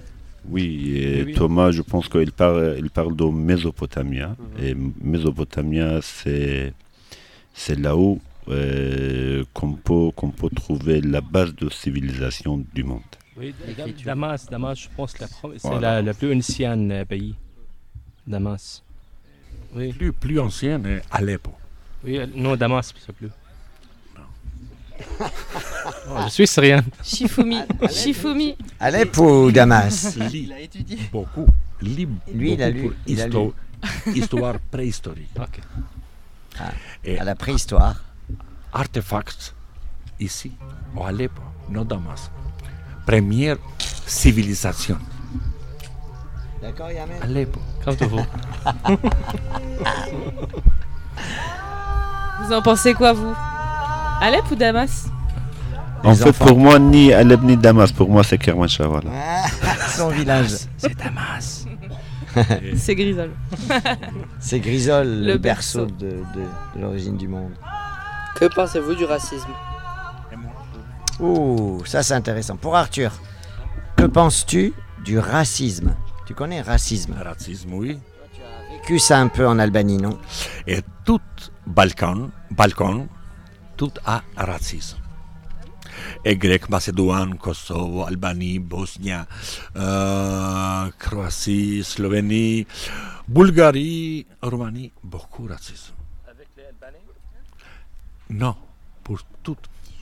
S12: Oui, et
S10: Oui, oui.
S12: Thomas, je pense qu'il parle, il parle de Mésopotamie. Et Mésopotamie, c'est, c'est là où euh, qu'on, peut, qu'on peut trouver la base de civilisation du monde.
S10: Oui. Damas, Damas, je pense que c'est
S12: Voilà.
S10: la, la plus ancienne euh, pays. Damas. Oui,
S9: Plus, plus ancienne est Aleppo.
S10: oui euh, non, Damas, c'est plus. Oh, je suis syrien.
S1: Shifumi. Shifumi.
S11: Alep ou Damas
S9: Lis beaucoup. Lis
S11: Lui, il a
S9: beaucoup
S11: lu, il a
S9: histo- (laughs) Histoire préhistorique. Et
S11: À la préhistoire.
S9: artefacts ici, au Aleppo, no Damas. Première civilisation,
S11: D'accord,
S9: Aleppo.
S10: Comme toujours. (laughs)
S1: Vous en pensez quoi, vous? Alep ou Damas
S12: En
S11: Les
S12: fait,
S11: enfants.
S12: pour moi, ni Alep ni Damas, pour moi, c'est Kermanshah. Voilà.
S11: Son village. (laughs)
S10: C'est Damas. (laughs)
S1: C'est Grisol. (laughs)
S11: C'est Grisol, le,
S1: Le
S11: berceau
S1: berceau.
S11: de, de- de l'origine du monde.
S4: Que pensez-vous du racisme
S11: Ouh, ça c'est intéressant. Pour Arthur, que penses-tu du racisme Tu connais racisme
S9: Racisme, oui.
S11: Tu as vécu ça un peu en Albanie, non?
S9: Et tout Balkan, Balkan, tout a racisme. Et grec, Macédoine, Kosovo, Albanie, Bosnie, euh, Croatie, Slovénie, Bulgarie, Roumanie, beaucoup de racisme.
S8: Avec les Albanais?
S9: Non, pour tout.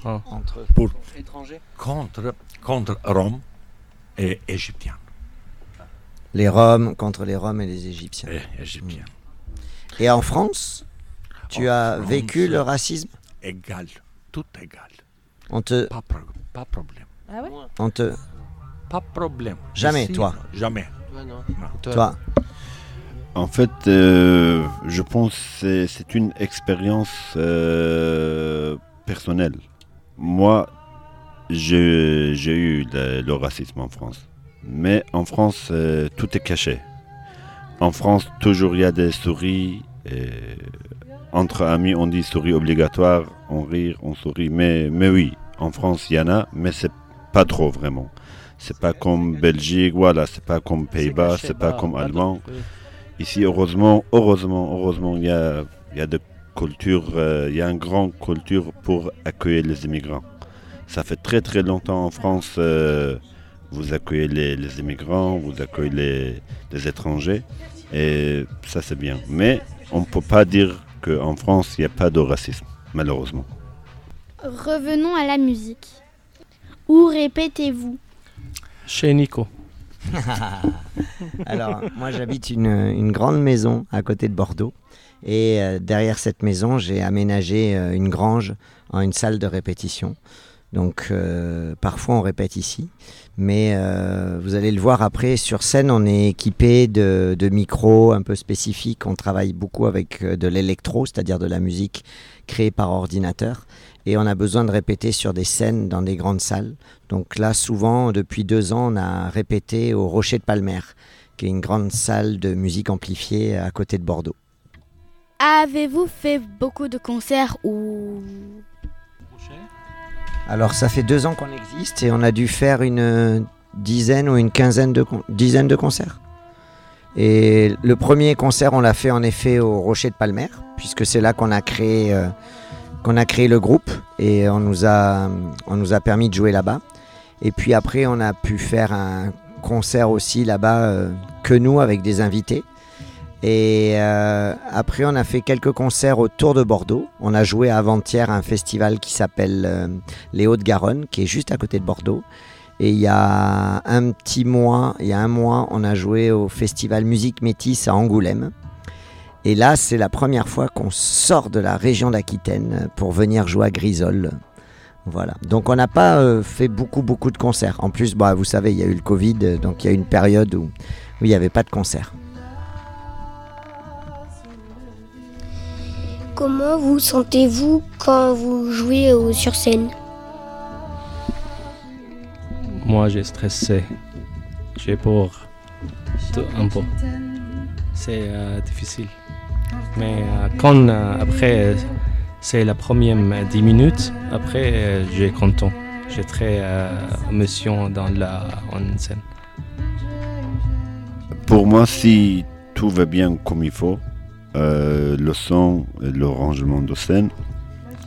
S11: Entre
S9: Pour
S8: étrangers?
S9: contre, contre Rome et Égyptiens.
S11: Les Roms contre les Roms et les Égyptiens.
S9: Et Égyptiens.
S11: Et en France, tu
S9: En
S11: as
S9: France,
S11: vécu le racisme?
S9: Égal, tout égal.
S11: On te,
S9: Pas, pro- pas problème.
S1: Ah ouais?
S11: On te,
S9: Pas problème.
S11: Jamais,
S9: Ici,
S11: toi.
S9: Jamais.
S8: Toi, non.
S9: Non.
S11: toi,
S12: En fait, euh, je pense que c'est- une expérience euh, personnelle. Moi, j'ai j'ai eu le, le racisme en France. Mais en France, euh, tout est caché. En France, toujours il y a des souris. et entre amis, on dit souris obligatoire, on rit, on sourit. Mais, mais oui, en France, il y en a, mais c'est pas trop vraiment. C'est pas comme Belgique, voilà, c'est pas comme Pays-Bas, c'est pas
S8: bah,
S12: comme
S8: pas
S12: Allemand. Ici, heureusement, heureusement, heureusement, il y a, y a de culture, euh, il y a une grande culture pour accueillir les immigrants. Ça fait très très longtemps en France, euh, vous accueillez les, les immigrants, vous accueillez les, les étrangers, et ça c'est bien. Mais on ne peut pas dire qu'en France, il n'y a pas de racisme, malheureusement.
S2: Revenons à la musique. Où répétez-vous?
S10: Chez Nico. (laughs)
S11: Alors, moi j'habite une, une grande maison à côté de Bordeaux. Et euh, derrière cette maison, j'ai aménagé euh, une grange en une salle de répétition. Donc euh, parfois on répète ici. Mais euh, vous allez le voir après, sur scène, on est équipé de, de micros un peu spécifiques. On travaille beaucoup avec euh, de l'électro, c'est-à-dire de la musique créée par ordinateur. Et on a besoin de répéter sur des scènes dans des grandes salles. Donc là, souvent, depuis deux ans, on a répété au Rocher de Palmer, qui est une grande salle de musique amplifiée à côté de Bordeaux.
S5: Avez-vous fait beaucoup de concerts ou
S11: Alors ça fait deux ans qu'on existe et on a dû faire une dizaine ou une quinzaine de, de concerts. Et le premier concert, on l'a fait en effet au Rocher de Palmer, puisque c'est là qu'on a créé, euh, le groupe et on nous a, on nous a permis de jouer là-bas. Et puis après, on a pu faire un concert aussi là-bas euh, que nous avec des invités. Et euh, après, on a fait quelques concerts autour de Bordeaux. On a joué avant-hier à un festival qui s'appelle euh, les Hauts-de-Garonne, qui est juste à côté de Bordeaux. Et il y a un petit mois, il y a un mois, on a joué au festival Musique Métis à Angoulême. Et là, c'est la première fois qu'on sort de la région d'Aquitaine pour venir jouer à Grisol. Voilà. Donc on n'a pas euh, fait beaucoup, beaucoup de concerts. En plus, bah, vous savez, il y a eu le Covid, donc il y a eu une période où, il n'y avait pas de concert.
S3: Comment vous sentez-vous quand vous jouez sur scène?
S10: Moi, j'ai stressé. J'ai peur. Tout un peu. C'est euh, difficile. Mais euh, quand euh, après, c'est la première euh, 10 minutes, après, euh, j'ai content. J'ai très euh, émotion dans la en scène.
S12: Pour moi, si tout va bien comme il faut, euh, le son, et le rangement de scène,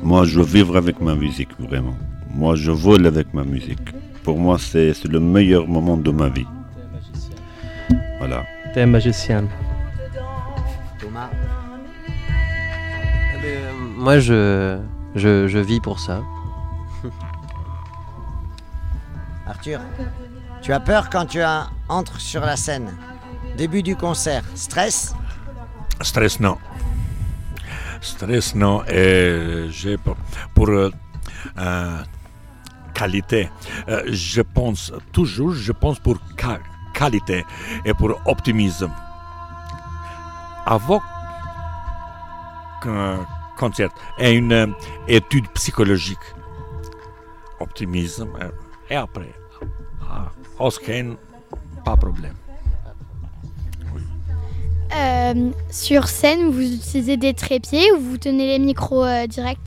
S12: moi je veux vivre avec ma musique, vraiment. Moi je vole avec ma musique. Pour moi, c'est le meilleur moment de ma vie. Voilà.
S10: T'es un magicien.
S11: Thomas
S8: Eh ben, euh, moi, je, je, je vis pour ça. (laughs)
S11: Arthur, tu as peur quand tu as- entres sur la scène Début du concert, stress?
S9: Stress, non. Stress, non. Et pour, euh, qualité, euh, je pense toujours, je pense pour qualité et pour optimisme. Avant qu'un concert et une euh, étude psychologique. Optimisme. et après, ah, scan, pas problème.
S2: Euh, Sur scène, vous utilisez des trépieds ou vous tenez les micros euh, directs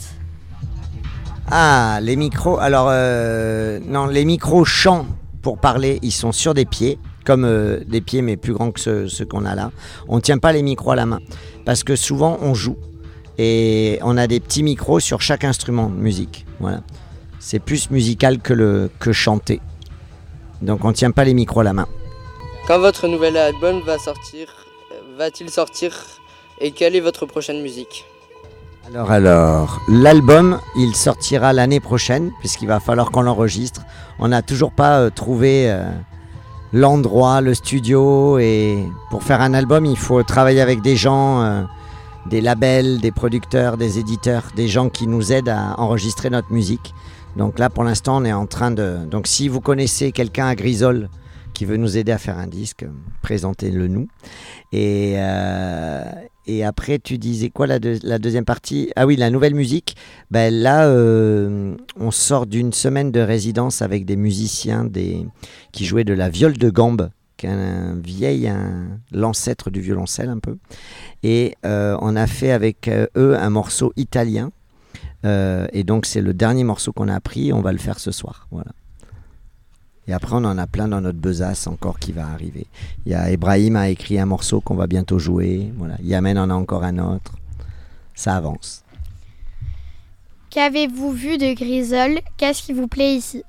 S11: Ah, les micros. Alors, euh, non, les micros chants pour parler, ils sont sur des pieds. comme euh, des pieds mais plus grands que ceux, ceux qu'on a là. On ne tient pas les micros à la main parce que souvent on joue et on a des petits micros sur chaque instrument de musique. Voilà. C'est plus musical que, le, que chanter. Donc on ne tient pas les micros à la main.
S4: Quand votre nouvel album va sortir, va-t-il sortir et quelle est votre prochaine musique?
S11: Alors, alors, l'album, il sortira l'année prochaine, puisqu'il va falloir qu'on l'enregistre. On n'a toujours pas euh, trouvé euh, l'endroit, le studio, et pour faire un album, il faut travailler avec des gens, euh, des labels, des producteurs, des éditeurs, des gens qui nous aident à enregistrer notre musique. Donc là, pour l'instant, on est en train de... Donc si vous connaissez quelqu'un à Grisol qui veut nous aider à faire un disque, présentez-le nous. Et, euh, après, tu disais quoi la, deux- la deuxième partie? Ah oui, la nouvelle musique. Ben là, euh, on sort d'une semaine de résidence avec des musiciens qui jouaient de la viole de gambe, qui est un vieil, l'ancêtre du violoncelle un peu. Et euh, on a fait avec eux un morceau italien. Et donc c'est le dernier morceau qu'on a appris. On va le faire ce soir. Voilà. Et après, on en a plein dans notre besace encore qui va arriver. Il y a Ibrahim a écrit un morceau qu'on va bientôt jouer. Voilà. Yamen en a encore un autre. Ça avance.
S2: Qu'avez-vous vu de Grisol? Qu'est-ce qui vous plaît ici?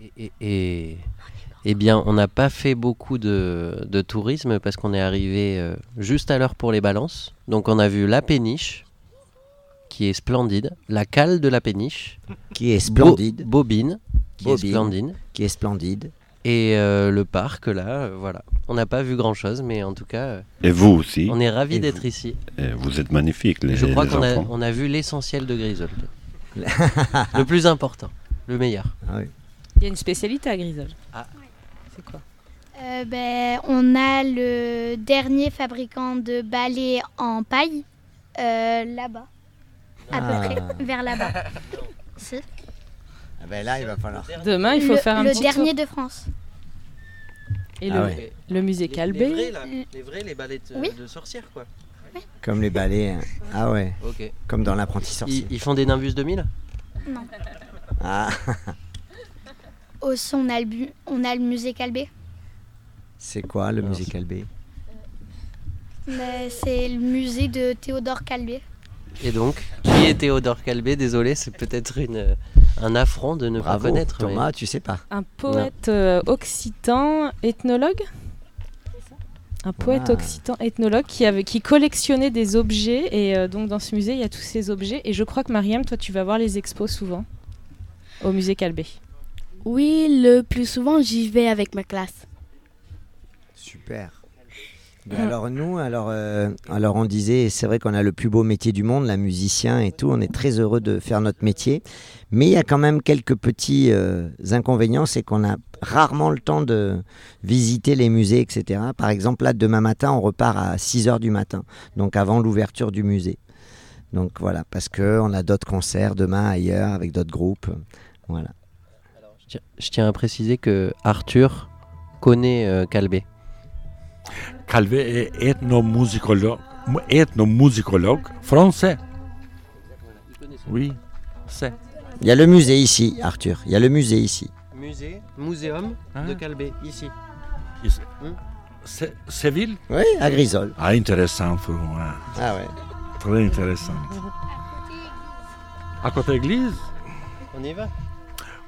S8: Et, et- et- eh bien, on n'a pas fait beaucoup de, de tourisme parce qu'on est arrivé euh, juste à l'heure pour les balances. Donc, on a vu la péniche, qui est splendide, la cale de la péniche,
S11: Qui est splendide.
S8: Bo- Bobine, qui
S11: Bobine,
S8: est splendide,
S11: Qui est splendide.
S8: et euh, le parc là, euh, voilà. On n'a pas vu grand chose, mais en tout cas, euh,
S12: Et vous aussi.
S8: on est ravis d'être ici.
S12: Et vous êtes magnifiques, les,
S8: je crois qu'on a,
S12: enfants.
S8: on a vu l'essentiel de Grisol. (laughs) le plus important, le meilleur.
S11: Ah oui.
S1: Il y a une spécialité à Grisol.
S8: Ah.
S1: C'est quoi?
S2: Euh, ben, On a le dernier fabricant de balais en paille euh, là-bas. À
S11: Ah.
S2: peu près, vers là-bas. (laughs) Si.
S11: Ah ben là, il va falloir.
S1: Demain, il faut
S2: le,
S1: faire un
S2: le
S1: petit
S2: dernier
S1: tour.
S2: de France.
S1: Et
S11: Ah
S1: le,
S11: ouais.
S1: le musée Calbé.
S8: les vrais, les balais de,
S2: Oui.
S8: de sorcières, quoi.
S11: Comme les balais. hein. Ah ouais.
S8: Ok.
S11: Comme dans l'apprenti sorcier.
S8: Ils, ils font des Nimbus 2000
S2: Non.
S11: Ah,
S2: Aussi, on a le, bu- on a le musée Calbé.
S11: c'est quoi le
S8: Alors,
S11: musée
S8: c'est-
S11: Calbé
S2: Ben, C'est le musée de Théodore Calbé.
S8: Et donc, qui est Théodore Calbé Désolé, c'est peut-être une, un affront de ne
S11: Bravo,
S8: pas connaître. mais-
S11: Thomas, tu sais pas.
S1: Un poète euh, occitan ethnologue un poète
S11: Ah.
S1: occitan ethnologue qui, avait, qui collectionnait des objets et euh, donc dans ce musée il y a tous ces objets et je crois que Mariam toi tu vas voir les expos souvent au musée Calbé.
S5: Oui, le plus souvent, j'y vais avec ma classe.
S11: Super. Ben alors nous, alors, euh, alors on disait, c'est vrai qu'on a le plus beau métier du monde, la musicien et tout, on est très heureux de faire notre métier, mais il y a quand même quelques petits euh, inconvénients, c'est qu'on a rarement le temps de visiter les musées, etc. Par exemple, là, demain matin, on repart à 6h du matin, donc avant l'ouverture du musée. Donc voilà, parce qu'on a d'autres concerts demain ailleurs avec d'autres groupes. Voilà.
S8: Je tiens, je tiens à préciser que Arthur connaît euh, Calbé.
S9: Calvé est ethnomusicologue, mu- ethnomusicologue français. Oui, c'est.
S11: Il y a le musée ici, Arthur, il y a le musée ici.
S8: Musée, muséum
S9: Hein?
S8: De Calbé, ici.
S9: C'est Séville
S11: Oui, à Grisol.
S9: Ah, intéressant pour moi.
S11: Ah ouais.
S9: Très intéressant. À côté de l'église?
S8: On y va?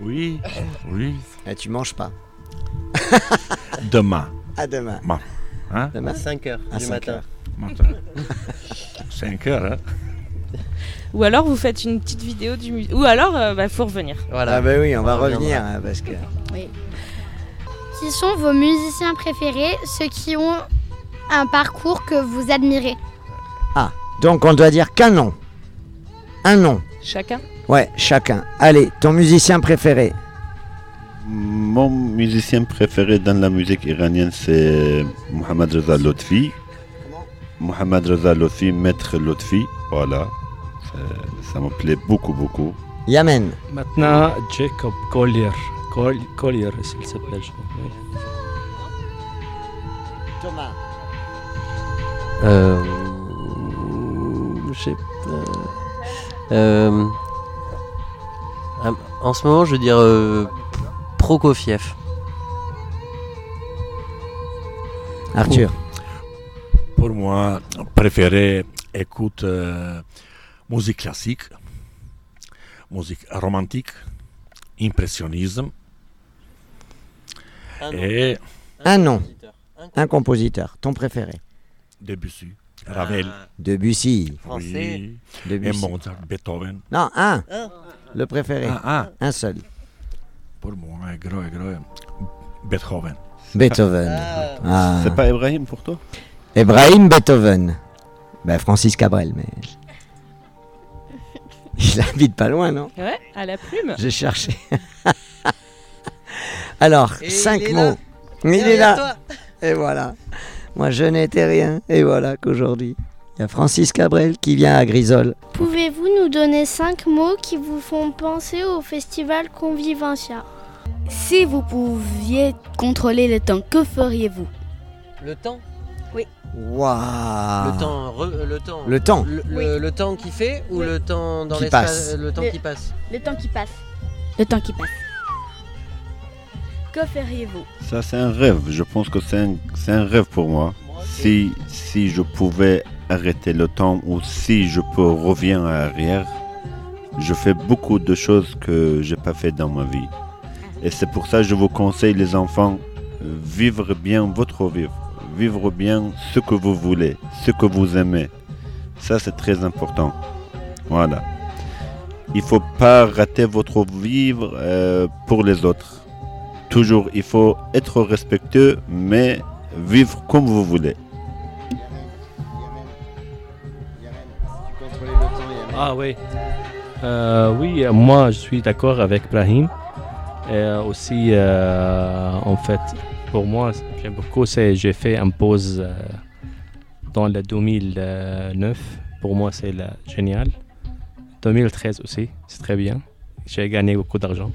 S9: Oui, oui.
S11: Et tu manges pas.
S9: Demain.
S11: À demain.
S9: Bon. Hein?
S11: Demain
S8: À 5h
S11: À
S8: du
S11: 5
S8: matin.
S11: heures.
S9: Matin. (laughs) 5 heures, hein?
S1: Ou alors vous faites une petite vidéo du musée. Ou alors il bah, faut revenir.
S8: Voilà.
S11: Ah bah oui, on va revenir hein, parce que.
S2: Qui sont vos musiciens préférés, ceux qui ont un parcours que vous admirez?
S11: Ah, donc on doit dire qu'un nom. Un nom.
S1: Chacun?
S11: Ouais, chacun. Allez, ton musicien préféré.
S12: Mon musicien préféré dans la musique iranienne, c'est Mohamed Reza Lotfi. Mohamed Reza Lotfi, maître Lotfi, voilà. Ça- Ça me plaît beaucoup, beaucoup.
S11: Yamen.
S10: Maintenant, Jacob Collier. Col- Collier, il s'appelle. oui.
S11: Thomas.
S8: Euh, je sais pas. Euh, en ce moment, je veux dire euh, Prokofiev.
S11: Arthur.
S9: Pour moi, préféré, écoute euh, musique classique, musique romantique, impressionnisme. et
S11: Un nom. Un compositeur. Ton préféré.
S9: Debussy, Ravel.
S11: Debussy.
S9: Oui. Et
S11: Debussy.
S9: Mozart, Beethoven.
S11: Non, un.
S8: Un.
S11: Le préféré.
S9: Ah,
S11: Un seul.
S9: Pour moi, est gros, est gros. Beethoven.
S11: Beethoven. Ah.
S12: C'est pas Ibrahim pour toi?
S11: Ibrahim Beethoven. Ben, Francis Cabrel, mais. (laughs) Il habite pas loin, non?
S1: Ouais, à la plume.
S11: J'ai cherché. Alors,
S1: Et
S11: cinq
S1: il est
S11: mots.
S1: là.
S11: Il est là. Et voilà. Moi, je n'étais rien. Et voilà qu'aujourd'hui, il y a Francis Cabrel qui vient à Grisol.
S7: Pouvez-vous nous donner cinq mots qui vous font penser au festival Convivencia?
S5: Si vous pouviez contrôler le temps, que feriez-vous?
S8: Le temps?
S5: Oui.
S11: Waouh
S8: Le temps, re- le temps.
S11: Le temps.
S8: Le, le- le temps qui fait ou
S5: Oui.
S8: le temps dans
S11: Qui
S8: l'espace
S11: passe.
S8: Le temps
S5: Le-
S8: qui passe?
S5: Le temps qui passe. Le temps qui passe. Que feriez-vous?
S12: Ça, c'est un rêve. Je pense que c'est un, c'est un rêve pour moi. Si, si je pouvais arrêter le temps ou si je peux revenir en arrière, je fais beaucoup de choses que j'ai pas fait dans ma vie. Et c'est pour ça que je vous conseille, les enfants, vivre bien votre vivre. Vivre bien ce que vous voulez, ce que vous aimez. Ça, c'est très important. Voilà. Il faut pas rater votre vivre euh, pour les autres. Toujours, il faut être respectueux, mais vivre comme vous voulez.
S10: Ah oui. Euh, oui, moi je suis d'accord avec Brahim. Et euh, aussi, euh, en fait, pour moi, j'aime beaucoup, c'est j'ai fait une pause euh, dans le 2009. Pour moi, c'est génial. 2013 aussi, c'est très bien. J'ai gagné beaucoup d'argent.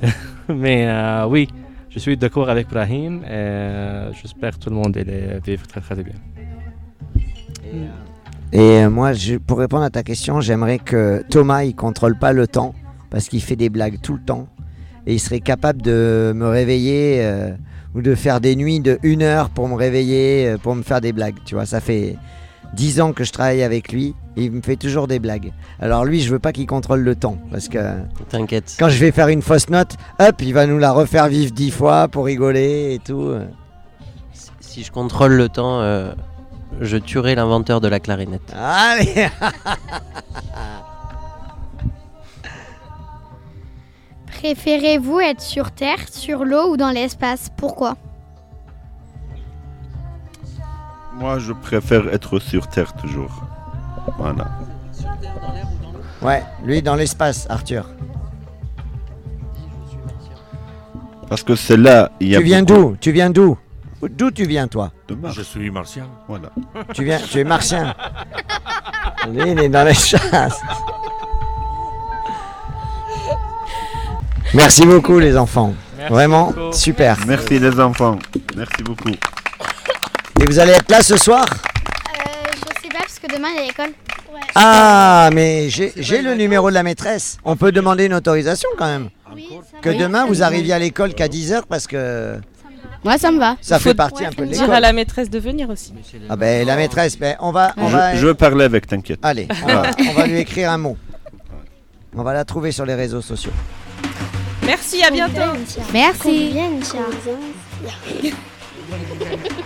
S10: (laughs) Mais oui, je suis d'accord avec Brahim. euh, J'espère que tout le monde vivre très très bien.
S11: Et moi, je- pour répondre à ta question, j'aimerais que Thomas, il contrôle pas le temps parce qu'il fait des blagues tout le temps et il serait capable de me réveiller euh, ou de faire des nuits de une heure pour me réveiller, euh, pour me faire des blagues. Tu vois, ça fait dix ans que je travaille avec lui et il me fait toujours des blagues. Alors lui, je veux pas qu'il contrôle le temps parce que
S8: T'inquiète.
S11: quand je vais faire une fausse note, hop, il va nous la refaire vivre dix fois pour rigoler et tout.
S8: Si je contrôle le temps, euh, je tuerai l'inventeur de la clarinette.
S11: Allez (laughs)
S2: Préférez-vous être sur Terre, sur l'eau ou dans l'espace? Pourquoi?
S12: Moi, je préfère être sur Terre toujours. Voilà.
S11: Ouais, lui dans l'espace, Arthur.
S12: Parce que c'est là, il y a
S11: Tu viens
S12: beaucoup-
S11: d'où? Tu viens d'où? D'où tu viens toi?
S9: Je suis martien.
S12: Voilà.
S11: Tu viens, tu es martien. (laughs) Lui, il est dans les chasses. Merci beaucoup les enfants.
S12: Merci
S11: Vraiment
S12: beaucoup.
S11: super.
S12: Merci les enfants. Merci beaucoup.
S11: Et vous allez être là ce soir?
S2: Euh, Je sais pas parce que demain il y a l'école.
S11: Ah, mais j'ai j'ai le numéro de la maîtresse. On peut demander une autorisation quand même. Que demain vous arriviez à l'école qu'à 10h parce que
S5: Moi, ça me va.
S11: ça fait partie un peu de
S1: Dire à
S11: l'école.
S1: la maîtresse de venir aussi.
S11: Ah ben la maîtresse, ben, on va, on
S12: Je,
S11: va.
S12: je veux parler avec, t'inquiète.
S11: Allez, on va, on va lui écrire un mot. On va la trouver sur les réseaux sociaux.
S1: Merci, à bientôt.
S5: Merci.
S7: Convivencia.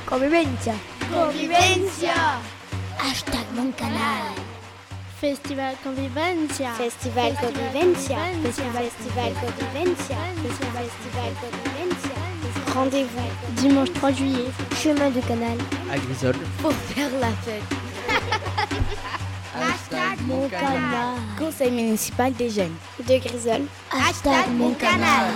S2: Convivencia. Convivencia. Hashtag mon canal.
S7: Festival Convivencia.
S2: Festival Convivencia. Festival Convivencia. Festival Convivencia.
S7: Rendez-vous dimanche 3 juillet.
S2: Chemin du canal.
S8: À Grisol.
S5: Pour faire la fête.
S2: Hashtag mon canal.
S5: Conseil municipal des jeunes.
S2: De Grisol. Hashtag mon canal.